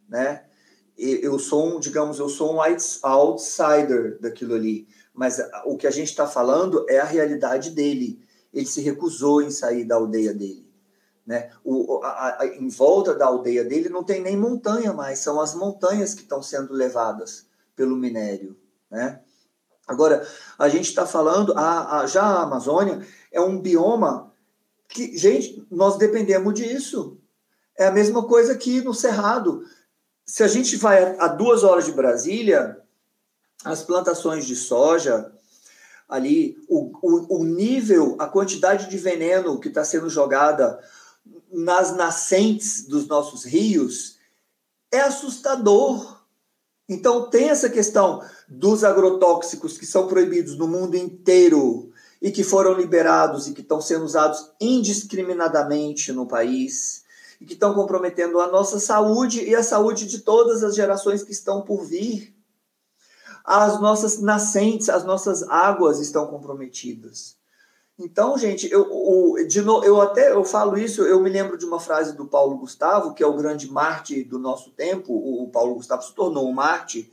Né? Eu sou um, digamos, eu sou um outsider daquilo ali, mas o que a gente está falando é a realidade dele. Ele se recusou em sair da aldeia dele. Né? O, a, a, em volta da aldeia dele não tem nem montanha mais, são as montanhas que estão sendo levadas pelo minério. Né? Agora, a gente está falando, a, a, já a Amazônia é um bioma que, gente, nós dependemos disso. É a mesma coisa que no Cerrado. Se a gente vai a duas horas de Brasília, as plantações de soja, ali, o, o, o nível, a quantidade de veneno que está sendo jogada nas nascentes dos nossos rios é assustador. Então, tem essa questão dos agrotóxicos que são proibidos no mundo inteiro e que foram liberados e que estão sendo usados indiscriminadamente no país e que estão comprometendo a nossa saúde e a saúde de todas as gerações que estão por vir. As nossas nascentes, as nossas águas estão comprometidas. Então, gente, eu, eu, de eu até eu falo isso, eu me lembro de uma frase do Paulo Gustavo, que é o grande Marte do nosso tempo. O Paulo Gustavo se tornou um Marte,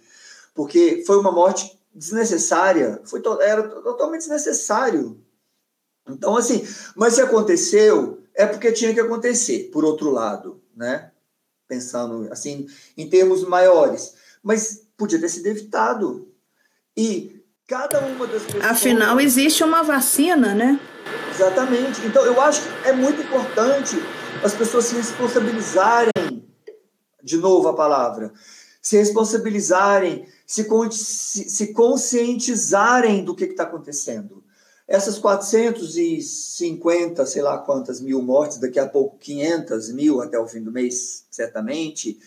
porque foi uma morte desnecessária, foi to, era totalmente desnecessário. Então, assim, mas se aconteceu, é porque tinha que acontecer, por outro lado, né? Pensando assim, em termos maiores. Mas podia ter sido evitado. E Cada uma das pessoas. Afinal, existe uma vacina, né? Exatamente. Então, eu acho que é muito importante as pessoas se responsabilizarem, de novo a palavra, se responsabilizarem, se, se conscientizarem do que está acontecendo. Essas 450, sei lá quantas mil mortes, daqui a pouco 500 mil até o fim do mês, certamente,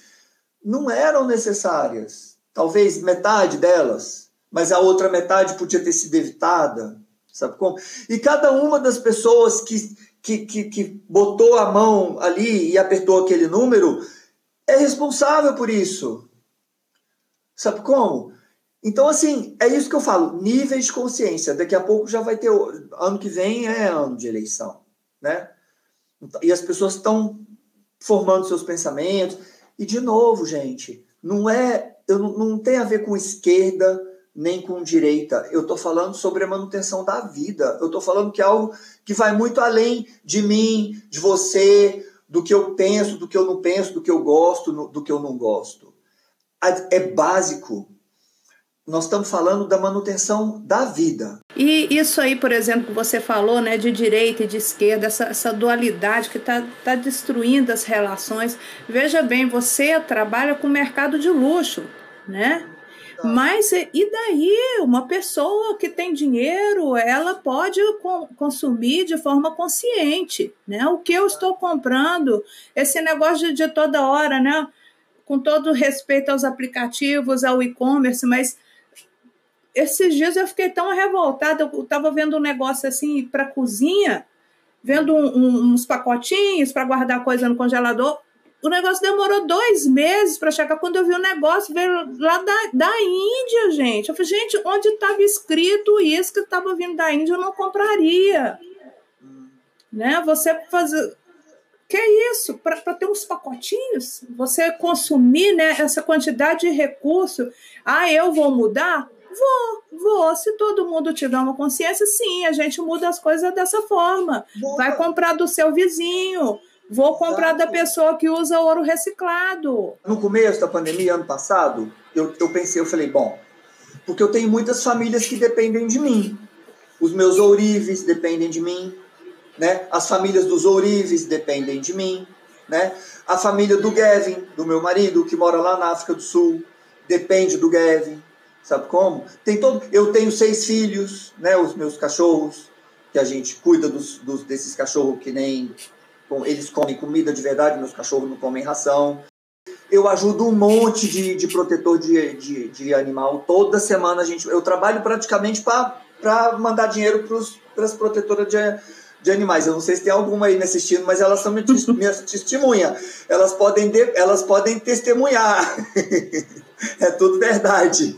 não eram necessárias. Talvez metade delas mas a outra metade podia ter sido evitada, sabe como? E cada uma das pessoas que, que, que, que botou a mão ali e apertou aquele número é responsável por isso. Sabe como? Então, assim, é isso que eu falo, níveis de consciência. Daqui a pouco já vai ter. Ano que vem é ano de eleição, né? E as pessoas estão formando seus pensamentos. E, de novo, gente, não é. Eu não, tem a ver com esquerda, nem com direita. Eu estou falando sobre a manutenção da vida. Eu estou falando que é algo que vai muito além de mim, de você, do que eu penso, do que eu não penso, do que eu gosto, do que eu não gosto. É básico. Nós estamos falando da manutenção da vida. E isso aí, por exemplo, que você falou, né, de direita e de esquerda, essa, essa dualidade que está tá destruindo as relações. Veja bem, você trabalha com o mercado de luxo, né? Tá. Mas e daí? Uma pessoa que tem dinheiro, ela pode consumir de forma consciente, né? O que eu estou comprando, esse negócio de toda hora, né? Com todo respeito aos aplicativos, ao e-commerce, mas esses dias eu fiquei tão revoltada. Eu estava vendo um negócio assim para cozinha, vendo um, um, uns pacotinhos para guardar coisa no congelador. O negócio demorou dois meses para chegar. Quando eu vi o negócio, veio lá da, da Índia, gente. Eu falei, gente, onde estava escrito isso que estava vindo da Índia, eu não compraria. Né? Você fazer. Que é isso? Para ter uns pacotinhos? Você consumir né, essa quantidade de recurso. Ah, eu vou mudar? Vou, vou. Se todo mundo tiver uma consciência, sim, a gente muda as coisas dessa forma. Boa. Vai comprar do seu vizinho. Vou comprar Exato. da pessoa que usa ouro reciclado. No começo da pandemia, ano passado, eu, eu pensei, eu falei, bom, porque eu tenho muitas famílias que dependem de mim. Os meus ourives dependem de mim, né? As famílias dos ourives dependem de mim, né? A família do Gavin, do meu marido, que mora lá na África do Sul, depende do Gavin. Sabe como? Tem todo, eu tenho seis filhos, né? Os meus cachorros, que a gente cuida dos, dos desses cachorros que nem eles comem comida de verdade, meus cachorros não comem ração. Eu ajudo um monte de, de protetor de, de, de animal. Toda semana a gente, eu trabalho praticamente para mandar dinheiro para as protetoras de, de animais. Eu não sei se tem alguma aí me assistindo, mas elas são minha, minha testemunha. Elas podem, de, elas podem testemunhar. (laughs) é tudo verdade.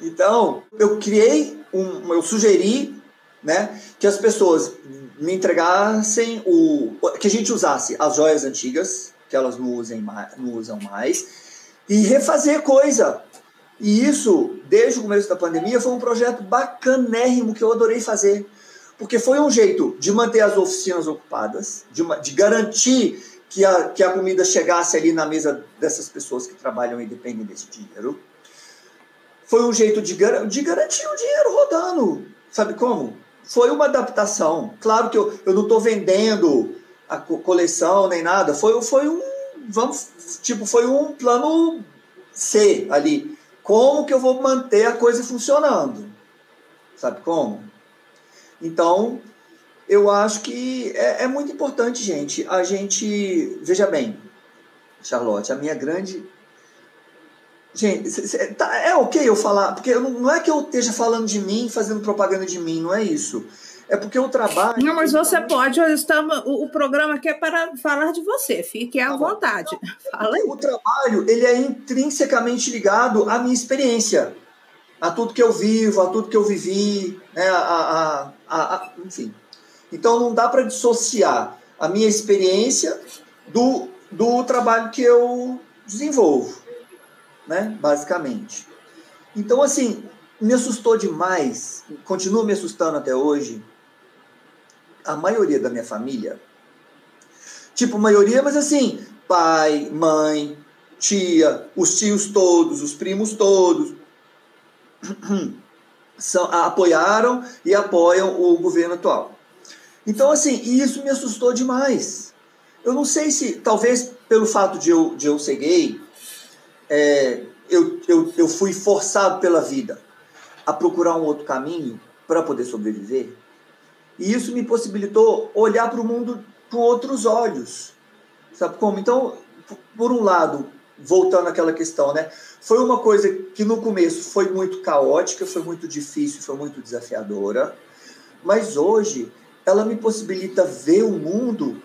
então, eu criei, um, eu sugeri né, que as pessoas me entregassem o. que a gente usasse as joias antigas, que elas não, usem mais, não usam mais, e refazer coisa. E isso, desde o começo da pandemia, foi um projeto bacanérrimo que eu adorei fazer. Porque foi um jeito de manter as oficinas ocupadas, de, de garantir que a, que a comida chegasse ali na mesa dessas pessoas que trabalham e dependem desse dinheiro. Foi um jeito de, de garantir o dinheiro rodando. Sabe como? Foi uma adaptação. Claro que eu, eu não estou vendendo a coleção nem nada. Foi, foi um. Vamos, tipo, foi um plano C ali. Como que eu vou manter a coisa funcionando? Sabe como? Então, eu acho que é, é muito importante, gente. A gente. Veja bem, Charlotte, a minha grande Gente, tá, é ok eu falar, porque não é que eu esteja falando de mim, fazendo propaganda de mim, não é isso. É porque eu trabalho. Não, mas você pode, estamos, o, o programa aqui é para falar de você, fique à tá vontade. (laughs) Fala aí. O trabalho, ele é intrinsecamente ligado à minha experiência, a tudo que eu vivo, a tudo que eu vivi, né, a, a, a, a enfim. Então não dá para dissociar a minha experiência do, do trabalho que eu desenvolvo né? Basicamente. Então, assim, me assustou demais, continua me assustando até hoje, a maioria da minha família. Tipo, maioria, mas assim, pai, mãe, tia, os tios todos, os primos todos, (clears throat) são, apoiaram e apoiam o governo atual. Então, assim, isso me assustou demais. Eu não sei se, talvez pelo fato de eu, de eu ser gay, é, eu, eu, eu fui forçado pela vida a procurar um outro caminho para poder sobreviver. E isso me possibilitou olhar para o mundo com outros olhos. Sabe como? Então, por um lado, voltando àquela questão, né? Foi uma coisa que no começo foi muito caótica, foi muito difícil, foi muito desafiadora, mas hoje ela me possibilita ver o mundo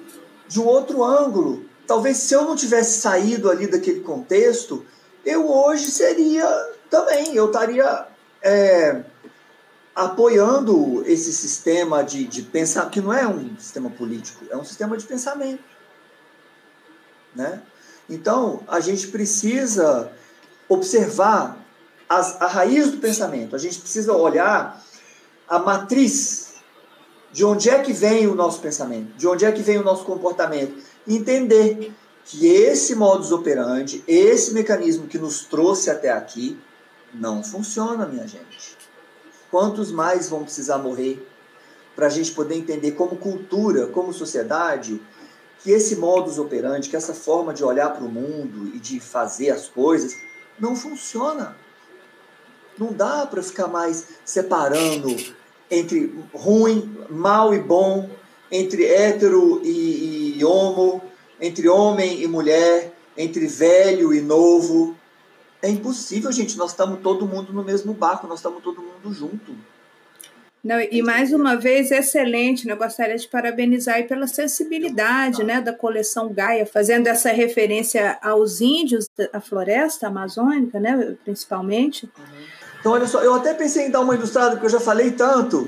de um outro ângulo. Talvez se eu não tivesse saído ali daquele contexto, eu hoje seria também, eu estaria é, apoiando esse sistema de, de pensar, que não é um sistema político, é um sistema de pensamento. Né? Então, a gente precisa observar as, a raiz do pensamento, a gente precisa olhar a matriz de onde é que vem o nosso pensamento, de onde é que vem o nosso comportamento, entender que esse modus operandi, esse mecanismo que nos trouxe até aqui, Não funciona, minha gente. Quantos mais vão precisar morrer para a gente poder entender como cultura, como sociedade, que esse modus operandi, que essa forma de olhar para o mundo e de fazer as coisas não funciona. Não dá para ficar mais separando entre ruim, mal e bom, entre hétero e, e homo, entre homem e mulher, entre velho e novo. É impossível, gente. Nós estamos todo mundo no mesmo barco, nós estamos todo mundo junto. Não, e mais uma vez, excelente, né? Eu gostaria de parabenizar aí pela sensibilidade né, da coleção Gaia, fazendo essa referência aos índios da floresta amazônica, né, principalmente. Então, olha só, eu até pensei em dar uma ilustrada, porque eu já falei tanto.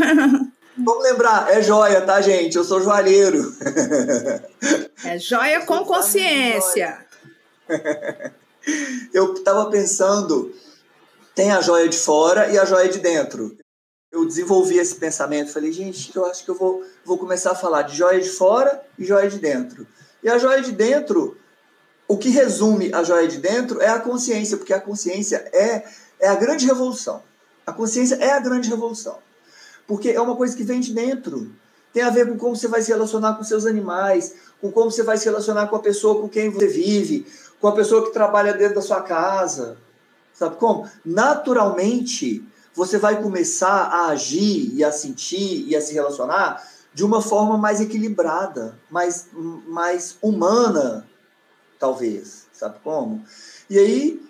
(laughs) Vamos lembrar, é joia, tá, gente? Eu sou joalheiro. É joia com consciência. (laughs) Eu estava pensando, tem a joia de fora e a joia de dentro eu desenvolvi esse pensamento. Falei, gente, eu acho que eu vou, vou começar a falar de joia de fora e joia de dentro. E a joia de dentro, o que resume a joia de dentro é a consciência, porque a consciência é, é a grande revolução. A consciência é a grande revolução. Porque é uma coisa que vem de dentro. Tem a ver com como você vai se relacionar com seus animais, com como você vai se relacionar com a pessoa com quem você vive, com a pessoa que trabalha dentro da sua casa. Sabe como? Naturalmente, você vai começar a agir e a sentir e a se relacionar de uma forma mais equilibrada, mais, mais humana, talvez. Sabe como? E aí,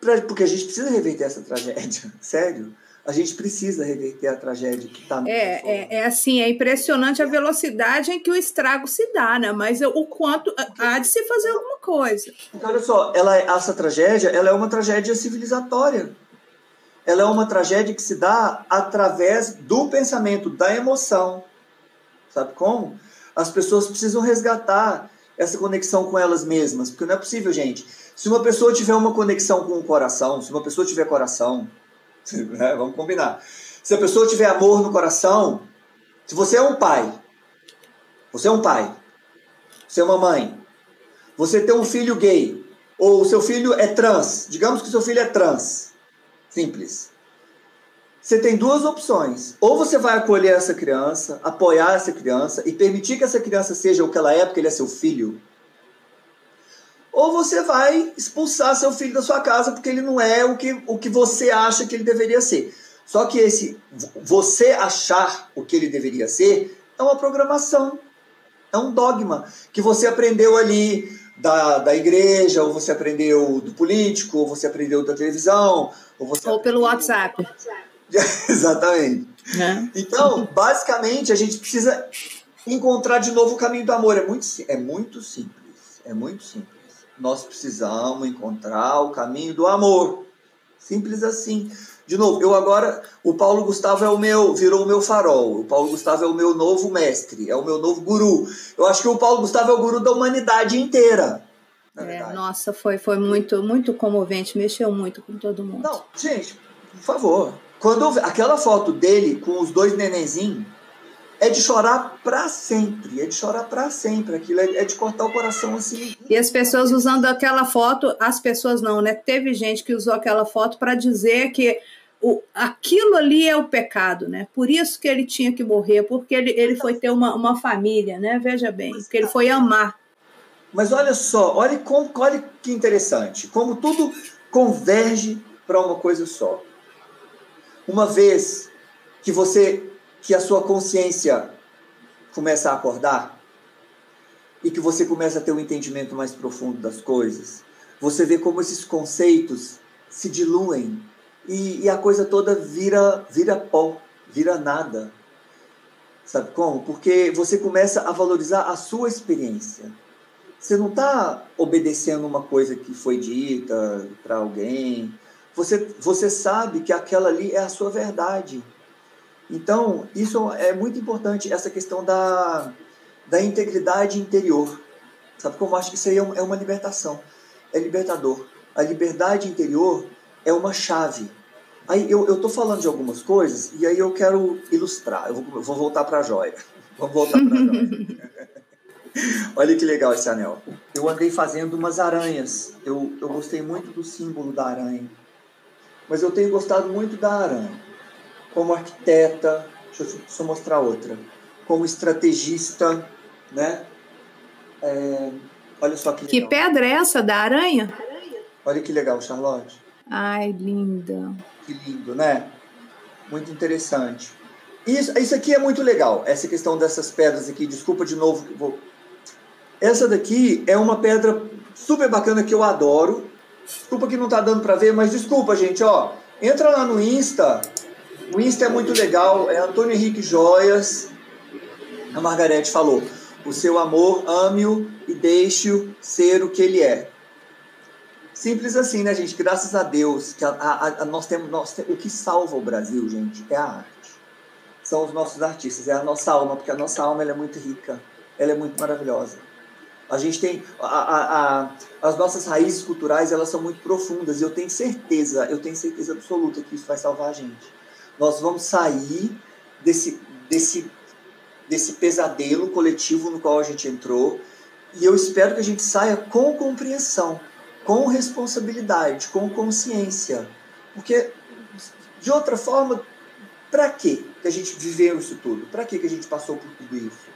pra, porque a gente precisa reverter essa tragédia, (laughs) sério. A gente precisa reverter a tragédia que está. É, é, é, assim, é impressionante a velocidade em que o estrago se dá, né? Mas o quanto há de se fazer alguma coisa. Porque, olha só, ela, essa tragédia ela é uma tragédia civilizatória ela é uma tragédia que se dá através do pensamento, da emoção. Sabe como? As pessoas precisam resgatar essa conexão com elas mesmas, porque não é possível, gente. Se uma pessoa tiver uma conexão com o coração, se uma pessoa tiver coração, (laughs) né, vamos combinar. Se a pessoa tiver amor no coração, se você é um pai, você é um pai, você é uma mãe, você tem um filho gay, ou o seu filho é trans, digamos que seu filho é trans, Simples. Você tem duas opções. Ou você vai acolher essa criança, apoiar essa criança e permitir que essa criança seja o que ela é, porque ele é seu filho. Ou você vai expulsar seu filho da sua casa porque ele não é o que, o que você acha que ele deveria ser. Só que esse você achar o que ele deveria ser é uma programação, é um dogma que você aprendeu ali da, da igreja, ou você aprendeu do político, ou você aprendeu da televisão, ou, você ou pelo WhatsApp. (laughs) Exatamente. É. Então, basicamente, a gente precisa encontrar de novo o caminho do amor. É muito, é muito simples. É muito simples. Nós precisamos encontrar o caminho do amor. Simples assim. De novo, eu agora, o Paulo Gustavo é o meu, virou o meu farol. O Paulo Gustavo é o meu novo mestre, é o meu novo guru. Eu acho que o Paulo Gustavo é o guru da humanidade inteira. É, nossa, foi, foi muito, muito comovente, mexeu muito com todo mundo. Não, gente, por favor. Quando aquela foto dele com os dois nenenzinhos, é de chorar para sempre, é de chorar para sempre. Aquilo é, é, de cortar o coração assim. E as pessoas usando aquela foto, as pessoas não, né? Teve gente que usou aquela foto para dizer que o, aquilo ali é o pecado, né? Por isso que ele tinha que morrer, porque ele, ele foi ter uma, uma família, né? Veja bem, que ele foi amar. Mas olha só, olha, como, olha que interessante, como tudo converge para uma coisa só. Uma vez que você, que a sua consciência começa a acordar e que você começa a ter um entendimento mais profundo das coisas, você vê como esses conceitos se diluem e, e a coisa toda vira, vira pó, vira nada. Sabe como? Porque você começa a valorizar a sua experiência. Você não está obedecendo uma coisa que foi dita para alguém. Você, você sabe que aquela ali é a sua verdade. Então, isso é muito importante, essa questão da, da integridade interior. Sabe como? Acho que isso aí é, é uma libertação. É libertador. A liberdade interior é uma chave. Aí eu, eu tô falando de algumas coisas e aí eu quero ilustrar. Eu vou, eu vou voltar para a joia. (laughs) Vamos voltar para a joia. (laughs) Olha que legal esse anel. Eu andei fazendo umas aranhas. Eu, eu gostei muito do símbolo da aranha. mas eu tenho gostado muito da aranha. Como arquiteta, deixa eu só mostrar outra. Como estrategista, né? É, olha só que legal. Que pedra é essa da aranha? Olha que legal, Charlotte. Ai, linda. Que lindo, né? Muito interessante. Isso, isso aqui é muito legal, essa questão dessas pedras aqui. Desculpa de novo. Vou... Essa daqui é uma pedra super bacana que eu adoro. Desculpa que não tá dando para ver, mas desculpa, gente, ó. Entra lá no Insta. O Insta é muito legal. É Antônio Henrique Joias. A Margarete falou: o seu amor, ame-o e deixe-o ser o que ele é. Simples assim, né, gente? Graças a Deus que a, a, a, nós temos, nós temos, o que salva o Brasil, gente, é a arte. São os nossos artistas, é a nossa alma, porque a nossa alma é muito rica, ela é muito maravilhosa. A gente tem a, as nossas raízes culturais, elas são muito profundas e eu tenho certeza, eu tenho certeza absoluta que isso vai salvar a gente. Nós vamos sair desse desse desse pesadelo coletivo no qual a gente entrou e eu espero que a gente saia com compreensão com responsabilidade, com consciência. Porque, de outra forma, para que a gente viveu isso tudo? Para que a gente passou por tudo isso?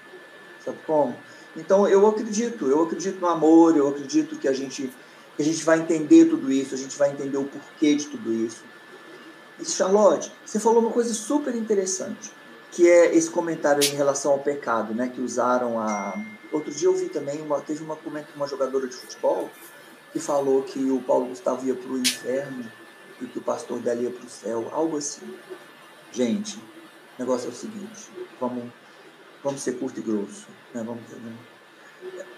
Sabe como? Então, eu acredito, eu acredito no amor, eu acredito que a gente, que a gente vai entender tudo isso, a gente vai entender o porquê de tudo isso. E, Charlotte, você falou uma coisa super interessante, que é esse comentário em relação ao pecado, né? Que usaram a. Outro dia eu vi também, uma, teve uma, uma jogadora de futebol que falou que o Paulo Gustavo ia para o inferno e que o pastor dela ia para o céu, algo assim. Gente, o negócio é o seguinte, vamos, vamos ser curto e grosso. Né? Vamos,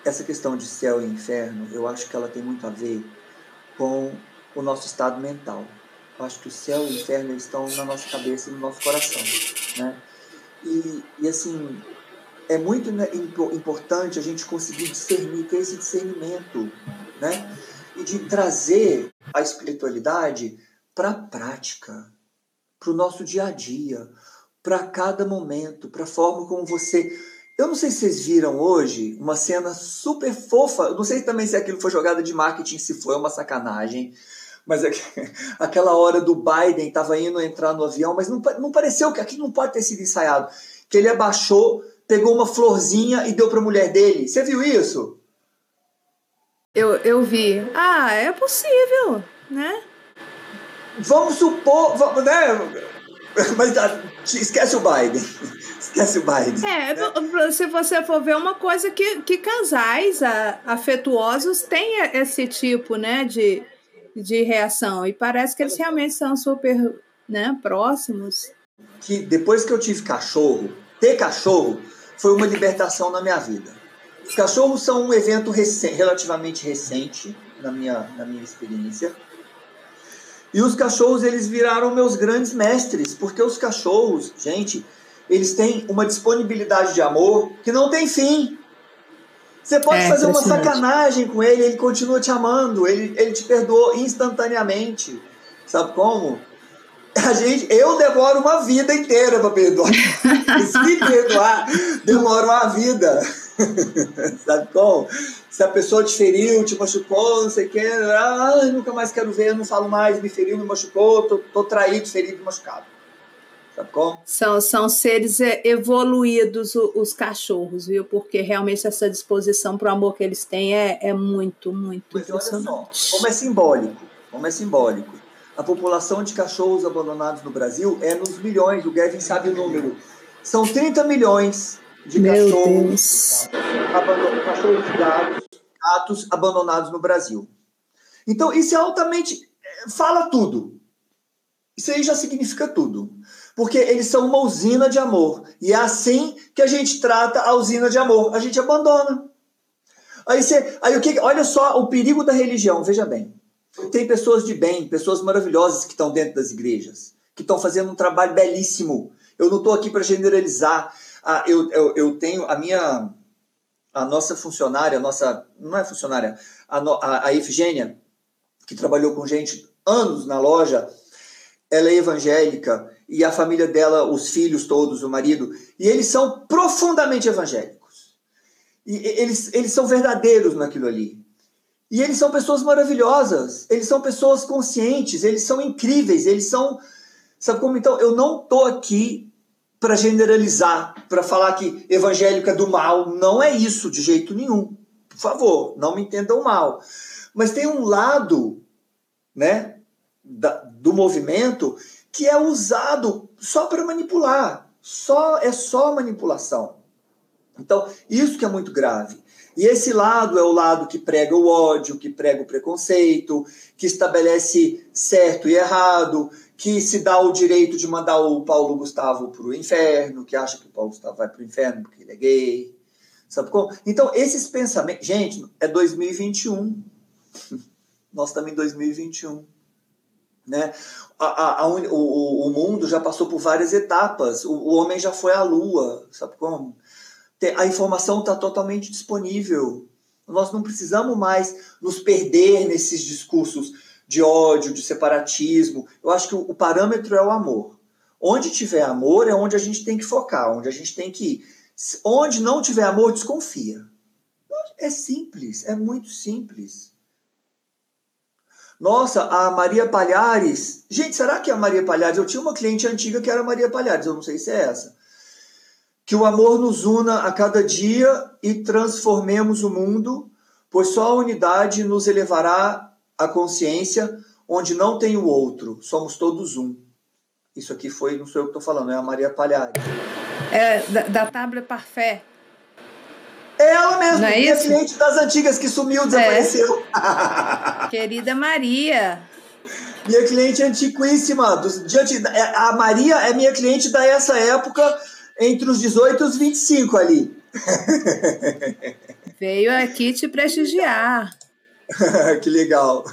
essa questão de céu e inferno, eu acho que ela tem muito a ver com o nosso estado mental. Eu acho que o céu e o inferno estão na nossa cabeça e no nosso coração. Né? E, e assim, é muito né, importante a gente conseguir discernir, ter esse discernimento né? E de trazer a espiritualidade para a prática, para o nosso dia a dia, para cada momento, para a forma como você. Eu não sei se vocês viram hoje uma cena super fofa. Eu não sei também se aquilo foi jogada de marketing, se foi uma sacanagem. Mas é (laughs) aquela hora do Biden estava indo entrar no avião, mas não, não pareceu que aquilo não pode ter sido ensaiado. Que ele abaixou, pegou uma florzinha e deu para a mulher dele. Você viu isso? Eu, eu vi. Ah, é possível, né? Vamos supor, vamos, né? (laughs) Mas ah, esquece o Biden. (laughs) Esquece o Biden. É, né? se você for ver uma coisa que, que casais afetuosos têm esse tipo, né, de, de reação. E parece que eles realmente são super né, próximos. Que depois que eu tive cachorro, ter cachorro foi uma libertação na minha vida. Os cachorros são um evento recente, relativamente recente na minha, na minha experiência. E os cachorros eles viraram meus grandes mestres, porque os cachorros, gente, eles têm uma disponibilidade de amor que não tem fim. Você pode é, fazer uma sacanagem com ele, ele continua te amando, ele, ele te perdoa instantaneamente. Sabe como? A gente, eu demoro uma vida inteira para perdoar. (laughs) Se perdoar, demora uma vida. (laughs) Sabe como? Se a pessoa te feriu, te machucou, não sei o que, ah, nunca mais quero ver, não falo mais, me feriu, me machucou, tô, tô traído, ferido, machucado. Sabe como? São, são seres evoluídos os, os cachorros, viu? Porque realmente essa disposição para o amor que eles têm é, é muito, muito Mas olha só, como é simbólico, como é simbólico. A população de cachorros abandonados no Brasil é nos milhões, o Gavin sabe o número. São 30 milhões de Meu cachorros, abandonados, cachorros de gatos, gatos abandonados no Brasil. Então, isso é altamente. Fala tudo. Isso aí já significa tudo. Porque eles são uma usina de amor. E é assim que a gente trata a usina de amor. A gente abandona. Aí você. Aí o que. Olha só o perigo da religião, veja bem. Tem pessoas de bem, pessoas maravilhosas que estão dentro das igrejas, que estão fazendo um trabalho belíssimo. Eu não estou aqui para generalizar. Ah, eu, eu, eu tenho a minha, a nossa funcionária, a nossa, não é funcionária, a, a, a Efigênia, que trabalhou com gente anos na loja, ela é evangélica e a família dela, os filhos todos, o marido, e eles são profundamente evangélicos. E eles, eles são verdadeiros naquilo ali. E eles são pessoas maravilhosas, eles são pessoas conscientes, eles são incríveis, eles são. Sabe como? Então, eu não estou aqui para generalizar, para falar que evangélico é do mal. Não é isso de jeito nenhum. Por favor, não me entendam mal. Mas tem um lado né, da, do movimento que é usado só para manipular. Só é só manipulação. Então, isso que é muito grave. E esse lado é o lado que prega o ódio, que prega o preconceito, que estabelece certo e errado, que se dá o direito de mandar o Paulo Gustavo para o inferno, que acha que o Paulo Gustavo vai para o inferno porque ele é gay. Sabe como? Então, esses pensamentos. Gente, é 2021. (laughs) Nós estamos em 2021. Né? A, a, a, o, o mundo já passou por várias etapas. O, o homem já foi à lua. Sabe como? a informação está totalmente disponível. Nós não precisamos mais nos perder nesses discursos de ódio, de separatismo. Eu acho que o, parâmetro é o amor. Onde tiver amor é onde a gente tem que focar, onde a gente tem que ir. Onde não tiver amor, desconfia. É simples, é muito simples. Nossa, a Maria Palhares. Gente, será que é a Maria Palhares? Eu tinha uma cliente antiga que era a Maria Palhares, eu não sei se é essa que o amor nos una a cada dia e transformemos o mundo, pois só a unidade nos elevará à consciência onde não tem o outro, somos todos um. Isso aqui foi, não sou eu que estou falando, é a Maria Palhares. É, da, da Table Parfait. É ela mesma, não é minha isso? cliente das antigas que sumiu, desapareceu. É. (laughs) (laughs) Querida Maria. Minha cliente antiquíssima. Do, diante, é, a Maria é minha cliente da essa época entre os 18 e os 25 ali. (laughs) Veio aqui te prestigiar. que legal.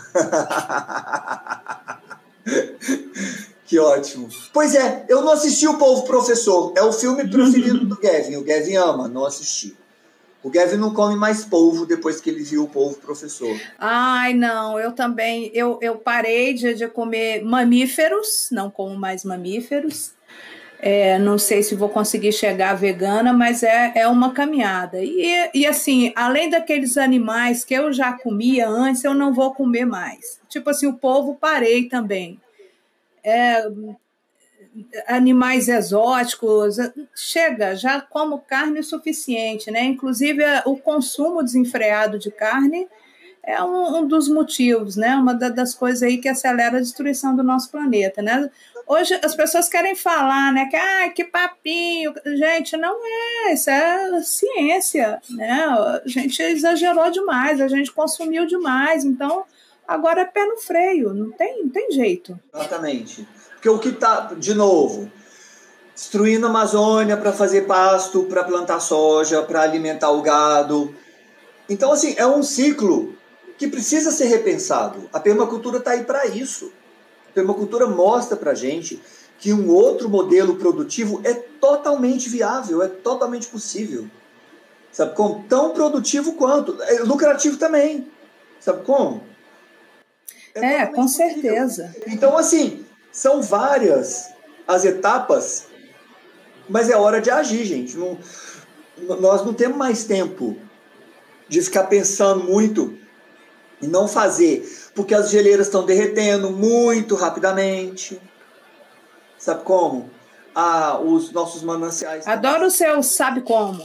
que ótimo. Pois é, eu não assisti o Povo Professor. É o filme preferido do Gavin. O Gavin ama, não assisti. O Gavin não come mais polvo depois que ele viu o polvo professor. Ai, não, eu também. Eu, eu parei de, de comer mamíferos, não como mais mamíferos. É, não sei se vou conseguir chegar vegana, mas é, é uma caminhada. E, e assim, além daqueles animais que eu já comia antes, eu não vou comer mais. Tipo assim, o povo parei também. É, animais exóticos, chega, já como carne o suficiente, né? Inclusive o consumo desenfreado de carne é um, um, dos motivos, né? Uma das coisas aí que acelera a destruição do nosso planeta, né? Hoje as pessoas querem falar, né? Que, ah, que papinho. Gente, não é. Isso é ciência, né? A gente exagerou demais, a gente consumiu demais. Então, agora é pé no freio. Não tem, não tem jeito. Exatamente. Porque o que tá, de novo, destruindo a Amazônia para fazer pasto, para plantar soja, para alimentar o gado. Então, assim, é um ciclo que precisa ser repensado. A permacultura está aí para isso. Permacultura mostra para gente que um outro modelo produtivo é totalmente viável, é totalmente possível. Sabe como? Tão produtivo quanto. É lucrativo também. Sabe como? É, é com possível. certeza. Então, assim, são várias as etapas, mas é hora de agir, gente. Não, nós não temos mais tempo de ficar pensando muito e não fazer porque as geleiras estão derretendo muito rapidamente. Sabe como? Ah, os nossos mananciais. Adoro o seu sabe como.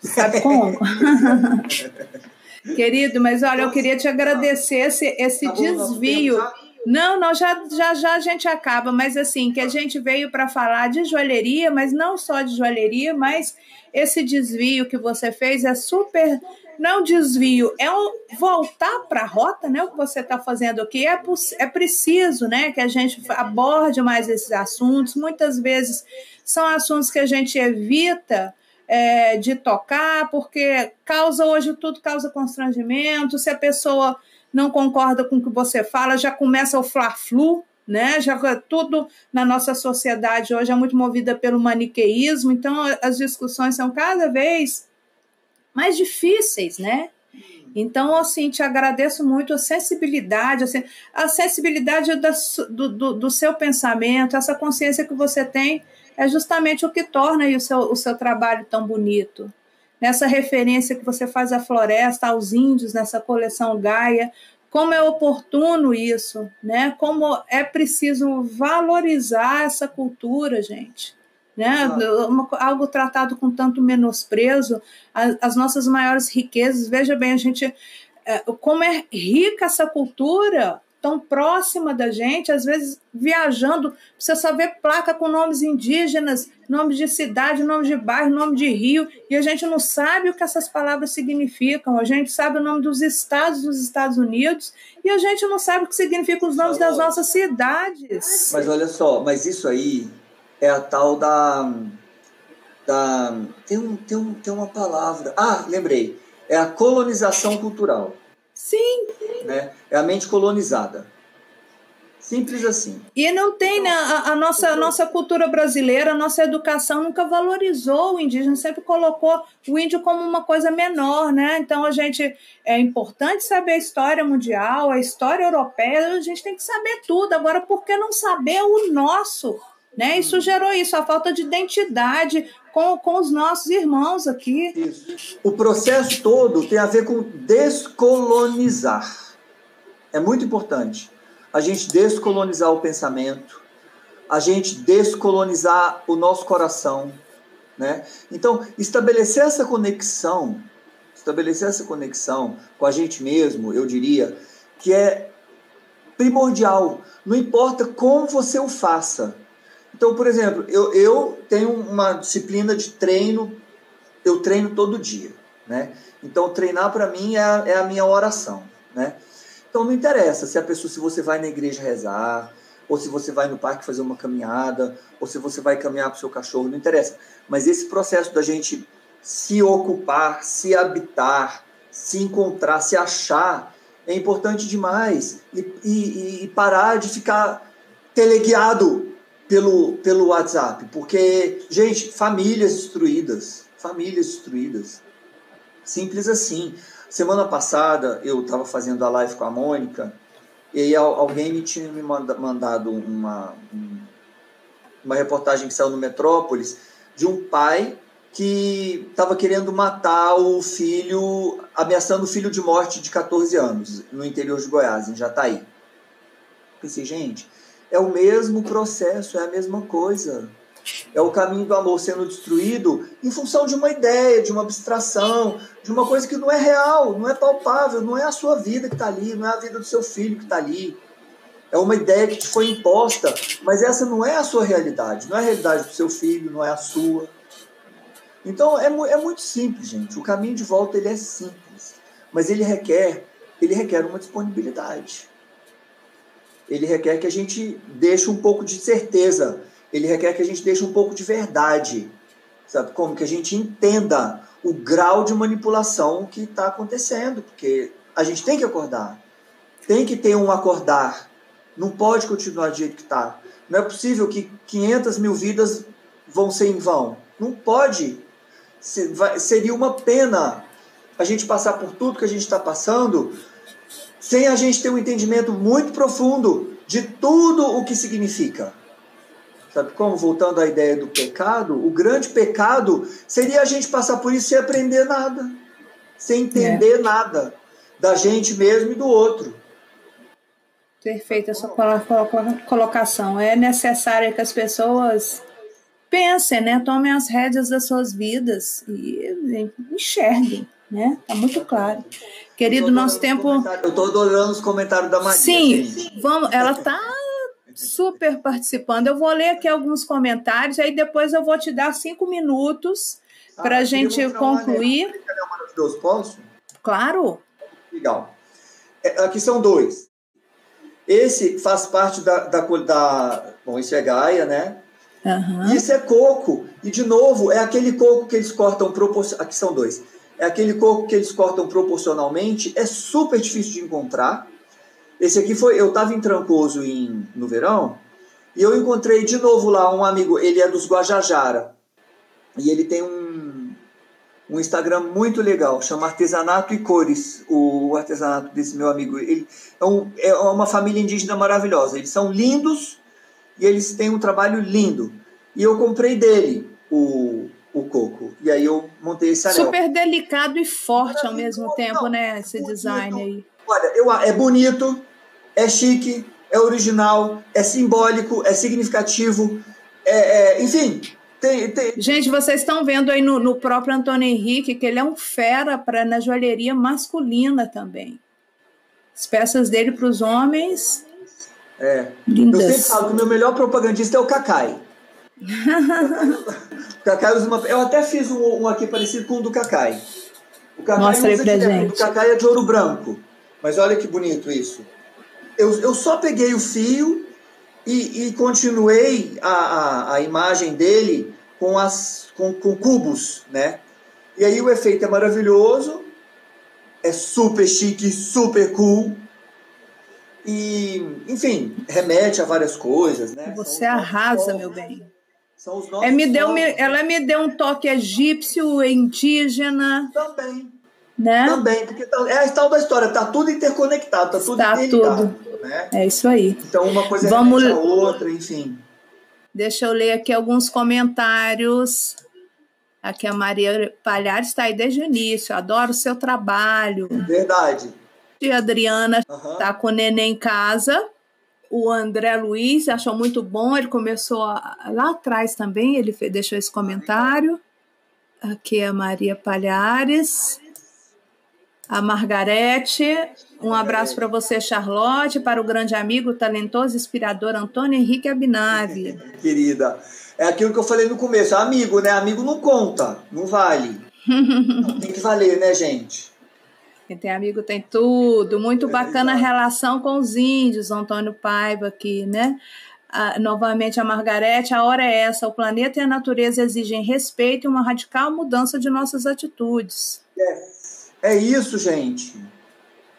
Sabe como? (laughs) Querido, mas olha, eu queria te agradecer esse, esse tá desvio. Não, não, já, já já a gente acaba, mas assim, que a gente veio para falar de joalheria, mas não só de joalheria, mas esse desvio que você fez é super não desvio, é um voltar para a rota, né? O que você está fazendo aqui é, é preciso, né? Que a gente aborde mais esses assuntos. Muitas vezes são assuntos que a gente evita é, de tocar, porque causa hoje tudo causa constrangimento. Se a pessoa não concorda com o que você fala, já começa o fla-flu, né? Já tudo na nossa sociedade hoje é muito movida pelo maniqueísmo, então as discussões são cada vez mais difíceis, né? Então, assim, te agradeço muito a sensibilidade, assim, a sensibilidade da, do, do, do, seu pensamento, essa consciência que você tem é justamente o que torna o seu, o seu trabalho tão bonito. Nessa referência que você faz à floresta, aos índios, nessa coleção Gaia, como é oportuno isso, né? Como é preciso valorizar essa cultura, gente. Né? Uma, algo tratado com tanto menosprezo, as, as nossas maiores riquezas. Veja bem, a gente é, como é rica essa cultura tão próxima da gente, às vezes viajando, você só vê placa com nomes indígenas, nomes de cidade, nomes de bairro, nome de rio, e a gente não sabe o que essas palavras significam. A gente sabe o nome dos estados dos Estados Unidos e a gente não sabe o que significam os nomes das nossas cidades. Mas olha só, mas isso aí é a tal da. da tem, um, tem, um, tem uma palavra. Ah, lembrei. É a colonização cultural. Sim. Né? É a mente colonizada. Simples assim. E não tem, né? A, a, nossa, a nossa cultura brasileira, a nossa educação nunca valorizou o indígena, sempre colocou o índio como uma coisa menor, né? Então a gente é importante saber a história mundial, a história europeia, a gente tem que saber tudo. Agora, por que não saber o nosso? Né? Isso gerou isso, a falta de identidade com, com os nossos irmãos aqui. Isso. O processo todo tem a ver com descolonizar. É muito importante a gente descolonizar o pensamento, a gente descolonizar o nosso coração, né? Então, estabelecer essa conexão, estabelecer essa conexão com a gente mesmo, eu diria, que é primordial. Não importa como você o faça, então, por exemplo, eu, eu tenho uma disciplina de treino, eu treino todo dia, né? Então, treinar para mim é a, é a minha oração, né? Então, não interessa se a pessoa, se você vai na igreja rezar, ou se você vai no parque fazer uma caminhada, ou se você vai caminhar com seu cachorro, não interessa. Mas esse processo da gente se ocupar, se habitar, se encontrar, se achar, é importante demais. E, e, e parar de ficar teleguiado pelo, pelo WhatsApp. Porque, gente, famílias destruídas. Famílias destruídas. Simples assim. Semana passada eu estava fazendo a live com a Mônica e aí alguém me tinha me mandado uma, uma reportagem que saiu no Metrópolis de um pai que estava querendo matar o filho, ameaçando o filho de morte de 14 anos, no interior de Goiás, em Jataí. Pensei, gente, é o mesmo processo, é a mesma coisa. É o caminho do amor sendo destruído em função de uma ideia, de uma abstração, de uma coisa que não é real, não é palpável, não é a sua vida que está ali, não é a vida do seu filho que está ali. É uma ideia que te foi imposta, mas essa não é a sua realidade, não é a realidade do seu filho, não é a sua. Então é, é muito simples, gente. O caminho de volta ele é simples, mas ele requer, ele requer uma disponibilidade ele requer que a gente deixe um pouco de certeza, ele requer que a gente deixe um pouco de verdade, sabe? Como que a gente entenda o grau de manipulação que está acontecendo, porque a gente tem que acordar, tem que ter um acordar, não pode continuar do jeito que está. Não é possível que 500 mil vidas vão ser em vão. Não pode. Seria uma pena a gente passar por tudo que a gente está passando sem a gente ter um entendimento muito profundo de tudo o que significa. Sabe como? Voltando à ideia do pecado, o grande pecado seria a gente passar por isso sem aprender nada, sem entender é. nada da gente mesmo e do outro. Perfeita essa colocação. É necessário que as pessoas pensem, né? tomem as rédeas das suas vidas e enxerguem, né? Tá muito claro. Querido, nosso tempo. Eu estou adorando os comentários da Maria. Sim, vamos, ela está super participando. Eu vou ler aqui alguns comentários, aí depois eu vou te dar cinco minutos ah, para a gente concluir. Maravilhoso, posso? Claro. Legal. É, aqui são dois. Esse faz parte da, da, da Bom, isso é Gaia, né? Uhum. Isso é coco. E, de novo, é aquele coco que eles cortam proporcionalmente. Aqui são dois é aquele coco que eles cortam proporcionalmente, é super difícil de encontrar. Esse aqui foi, eu estava em Trancoso em, no verão, e eu encontrei de novo lá um amigo, ele é dos Guajajara, e ele tem um, um Instagram muito legal, chama Artesanato e Cores, o artesanato desse meu amigo. Ele é, um, é uma família indígena maravilhosa, eles são lindos e eles têm um trabalho lindo. E eu comprei dele o o coco. E aí eu montei esse anel. Super delicado e forte ao mesmo tempo, né? Esse bonito. design aí. Olha, eu, é bonito, é chique, é original, é simbólico, é significativo, é, é enfim. Tem, tem... Gente, vocês estão vendo aí no, no, próprio Antônio Henrique que ele é um fera para na joalheria masculina também. As peças dele para os homens. É. Lindas. Eu sempre falo que o meu melhor propagandista é o Cacai. (laughs) Cacai usa uma. Eu até fiz um, um, aqui parecido com o do Cacai. O Cacai Mostra aí pra gente. O Cacai é de ouro branco. Mas olha que bonito isso. Eu, eu só peguei o fio e, e continuei a, a, a, imagem dele com, as, com, com cubos, né? E aí o efeito é maravilhoso, é super chique, super cool. E, enfim, remete a várias coisas, né? Você arrasa, meu bem. São os nossos é, me deu, me, ela me deu um toque egípcio, indígena. Também. Né? Também, porque tá, é a tal da história, tá tudo interconectado, tá tudo tá interligado. Tudo. Né? É isso aí. Então uma coisa Vamos... a outra, enfim. Deixa eu ler aqui alguns comentários. Aqui a Maria Palhares está aí desde o início. Adoro o seu trabalho. Verdade. E a Adriana está uhum. com o neném em casa o André Luiz achou muito bom, ele começou a, lá atrás também, ele fez, deixou esse comentário. Aqui é a Maria Palhares. A Margarete, um abraço para você, Charlotte, para o grande amigo, talentoso, inspirador Antônio Henrique Abinave. Querida, é aquilo que eu falei no começo, amigo, né? Amigo não conta, não vale. (laughs) tem que valer, né, gente? Quem tem amigo tem tudo. Muito é bacana a relação com os índios, Antônio Paiva aqui, né? Ah, novamente a Margarete, a hora é essa. O planeta e a natureza exigem respeito e uma radical mudança de nossas atitudes. É, é isso, gente.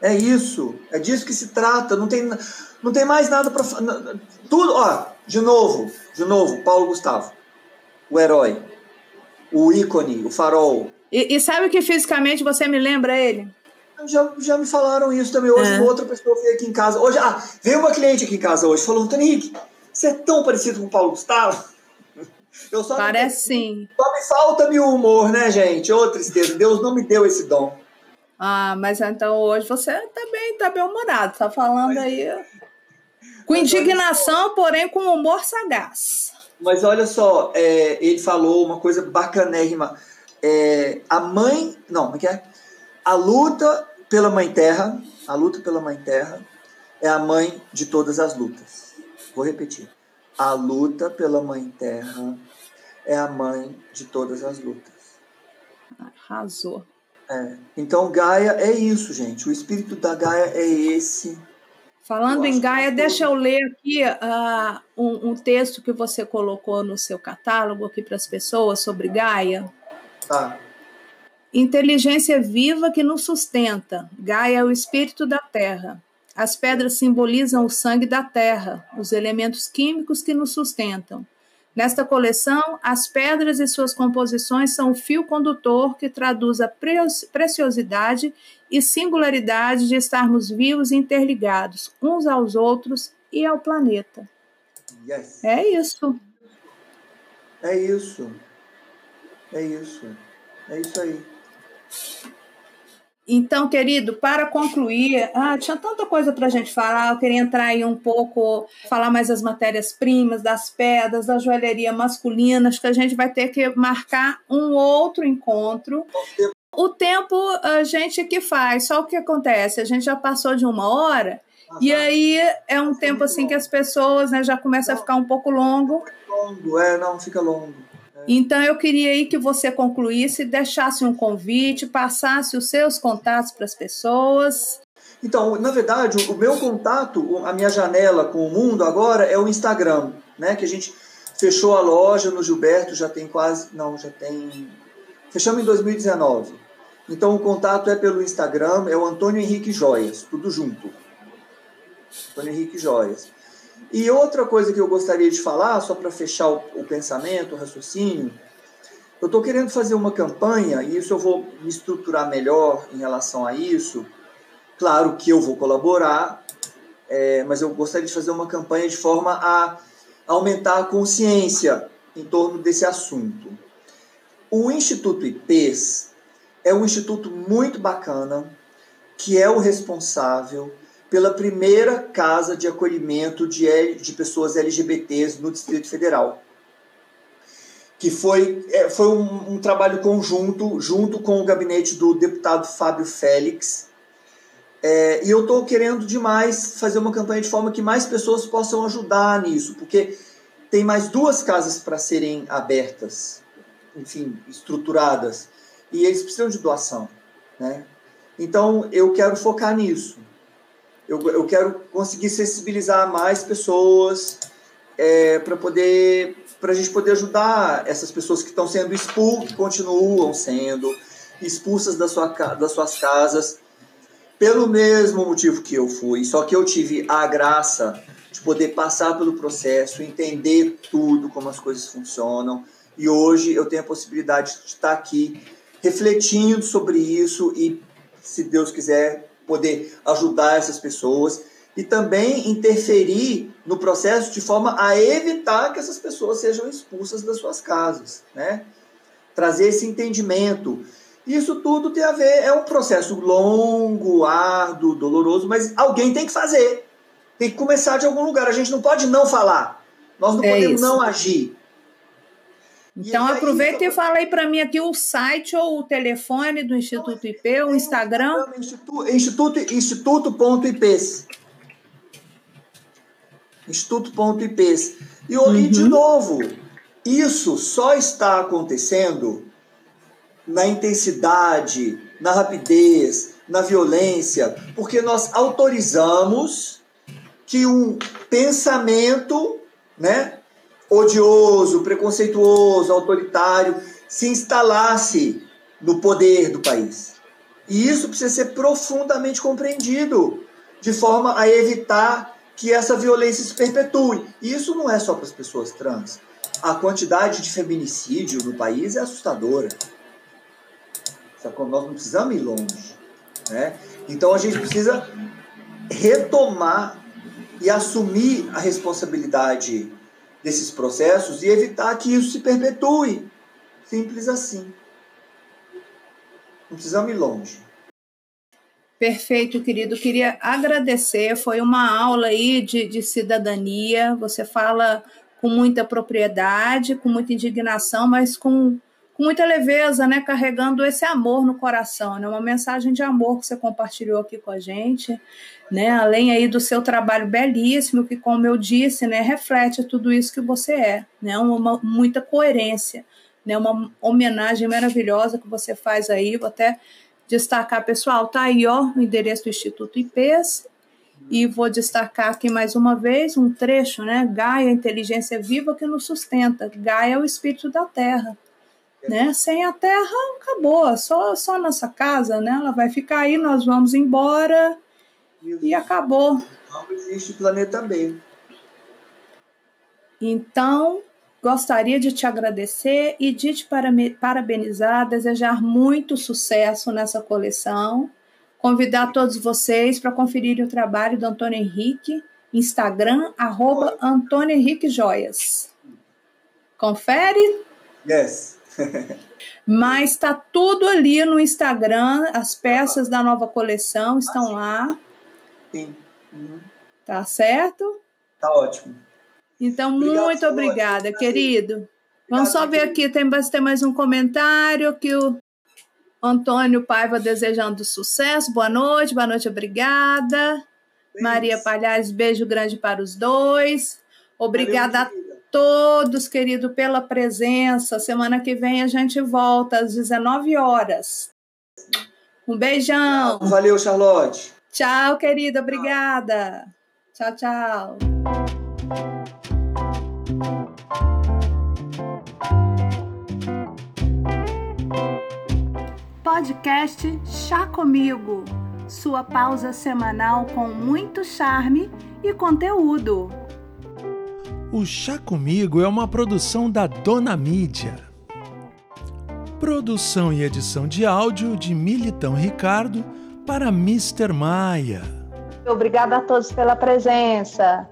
É isso. É disso que se trata. Não tem, não tem mais nada para. Tudo. Ó, de novo, de novo, Paulo Gustavo. O herói. O ícone, o farol. E, e sabe o que fisicamente você me lembra ele? Já, já me falaram isso também. Hoje, é. uma outra pessoa veio aqui em casa. Hoje, ah, veio uma cliente aqui em casa hoje, falou: Antônio Henrique, você é tão parecido com o Paulo Gustavo. (laughs) Eu só Parece sim. Só me falta-me o humor, né, gente? Ô, tristeza. Deus não me deu esse dom. Ah, mas então hoje você também tá bem humorado. Tá falando mas... aí (laughs) com indignação, porém com humor sagaz. Mas olha só, é, ele falou uma coisa bacanérrima. É, a mãe. Não, como é que é? A luta pela Mãe Terra, a luta pela Mãe Terra é a mãe de todas as lutas. Vou repetir. A luta pela Mãe Terra é a mãe de todas as lutas. Arrasou. É. Então, Gaia é isso, gente. O espírito da Gaia é esse. Falando em Gaia, deixa eu ler aqui uh, um, um, texto que você colocou no seu catálogo aqui para as pessoas sobre Gaia. Tá. Inteligência viva que nos sustenta. Gaia é o espírito da terra. As pedras simbolizam o sangue da terra, os elementos químicos que nos sustentam. Nesta coleção, as pedras e suas composições são o fio condutor que traduz a preciosidade e singularidade de estarmos vivos e interligados uns aos outros e ao planeta. Yes. É isso. É isso. É isso. É isso aí. Então, querido, para concluir, ah, tinha tanta coisa para a gente falar, eu queria entrar aí um pouco, falar mais das matérias-primas, das pedras, da joalheria masculina, acho que a gente vai ter que marcar um outro encontro. O tempo a gente que faz, só o que acontece, a gente já passou de uma hora, e aí é um tempo assim que as pessoas né, já começam a ficar um pouco longo. Longo, é, não, fica longo. Então eu queria aí que você concluísse, deixasse um convite, passasse os seus contatos para as pessoas. Então, na verdade, o meu contato, a minha janela com o mundo agora é o Instagram, né? Que a gente fechou a loja no Gilberto, já tem quase, não, já tem, fechamos em 2019. Então o contato é pelo Instagram, é o Antônio Henrique Joias, tudo junto. Antônio Henrique Joias. E outra coisa que eu gostaria de falar, só para fechar o, o, pensamento, o raciocínio, eu estou querendo fazer uma campanha, e isso eu vou me estruturar melhor em relação a isso. Claro que eu vou colaborar, é, mas eu gostaria de fazer uma campanha de forma a aumentar a consciência em torno desse assunto. O Instituto IPES é um instituto muito bacana, que é o responsável pela primeira casa de acolhimento de, de pessoas LGBTs no Distrito Federal. Que foi, é, foi um, um trabalho conjunto, junto com o gabinete do deputado Fábio Félix, é, e eu estou querendo demais fazer uma campanha de forma que mais pessoas possam ajudar nisso, porque tem mais duas casas para serem abertas, enfim, estruturadas, e eles precisam de doação. Né? Então eu quero focar nisso. Eu, eu quero conseguir sensibilizar mais pessoas é, para poder para a gente poder ajudar essas pessoas que estão sendo expulsas, que continuam sendo expulsas da sua, das suas casas pelo mesmo motivo que eu fui, só que eu tive a graça de poder passar pelo processo, entender tudo, como as coisas funcionam, e hoje eu tenho a possibilidade de estar aqui refletindo sobre isso e, se Deus quiser, poder ajudar essas pessoas e também interferir no processo de forma a evitar que essas pessoas sejam expulsas das suas casas, né? Trazer esse entendimento isso tudo tem a ver, é um processo longo, árduo, doloroso, mas alguém tem que fazer. Tem que começar de algum lugar. A gente não pode não falar. Nós não é podemos isso. não agir. Então aí, aproveita e fala aí para mim aqui o site ou o telefone do Instituto IP, o Instagram. Instituto, Instituto, Instituto.ipes. Instituto.ipes. E, uhum. e de novo, isso só está acontecendo na intensidade, na rapidez, na violência, porque nós autorizamos que um pensamento, né, odioso, preconceituoso, autoritário se instalasse no poder do país. E isso precisa ser profundamente compreendido, de forma a evitar que essa violência se perpetue. E isso não é só para as pessoas trans. A quantidade de feminicídio no país é assustadora. Nós não precisamos ir longe. Né? Então a gente precisa retomar e assumir a responsabilidade desses processos e evitar que isso se perpetue. Simples assim. Não precisamos ir longe. Perfeito, querido. Queria agradecer. Foi uma aula aí de, de cidadania. Você fala com muita propriedade, com muita indignação, mas com com muita leveza, né, carregando esse amor no coração, né, uma mensagem de amor que você compartilhou aqui com a gente, né, além aí do seu trabalho belíssimo, que como eu disse, né, reflete tudo isso que você é, né, uma, muita coerência, né, uma homenagem maravilhosa que você faz aí, vou até destacar, pessoal, tá aí, ó, o endereço do Instituto IPES, e vou destacar aqui mais uma vez um trecho, né, Gaia, inteligência viva que nos sustenta, Gaia é o espírito da Terra, né? Sem a terra, acabou, só, só nossa casa, né? Ela vai ficar aí, nós vamos embora e acabou. Não existe planeta B. Então, gostaria de te agradecer e de te parabenizar, desejar muito sucesso nessa coleção. Convidar todos vocês para conferir o trabalho do Antônio Henrique, Instagram, arroba Antônio Henrique Joias. Confere? Yes. (laughs) Mas está tudo ali no Instagram, as peças da nova coleção estão lá. Sim. Uhum. Tá certo? Tá ótimo. Então, Obrigado, muito obrigada, querido. Obrigado, Vamos só ver aqui, tem, tem mais um comentário que o Antônio Paiva desejando sucesso. Boa noite, boa noite, obrigada. Maria Palhares, beijo grande para os dois. Obrigada Valeu, todos, querido, pela presença. Semana que vem a gente volta às 19 horas. Um beijão. Valeu, Charlotte. Tchau, querida. Obrigada. Tchau, tchau. Podcast Chá Comigo. Sua pausa semanal com muito charme e conteúdo. O Chá Comigo é uma produção da Dona Mídia. Produção e edição de áudio de Militão Ricardo para Mr. Maia. Obrigada a todos pela presença.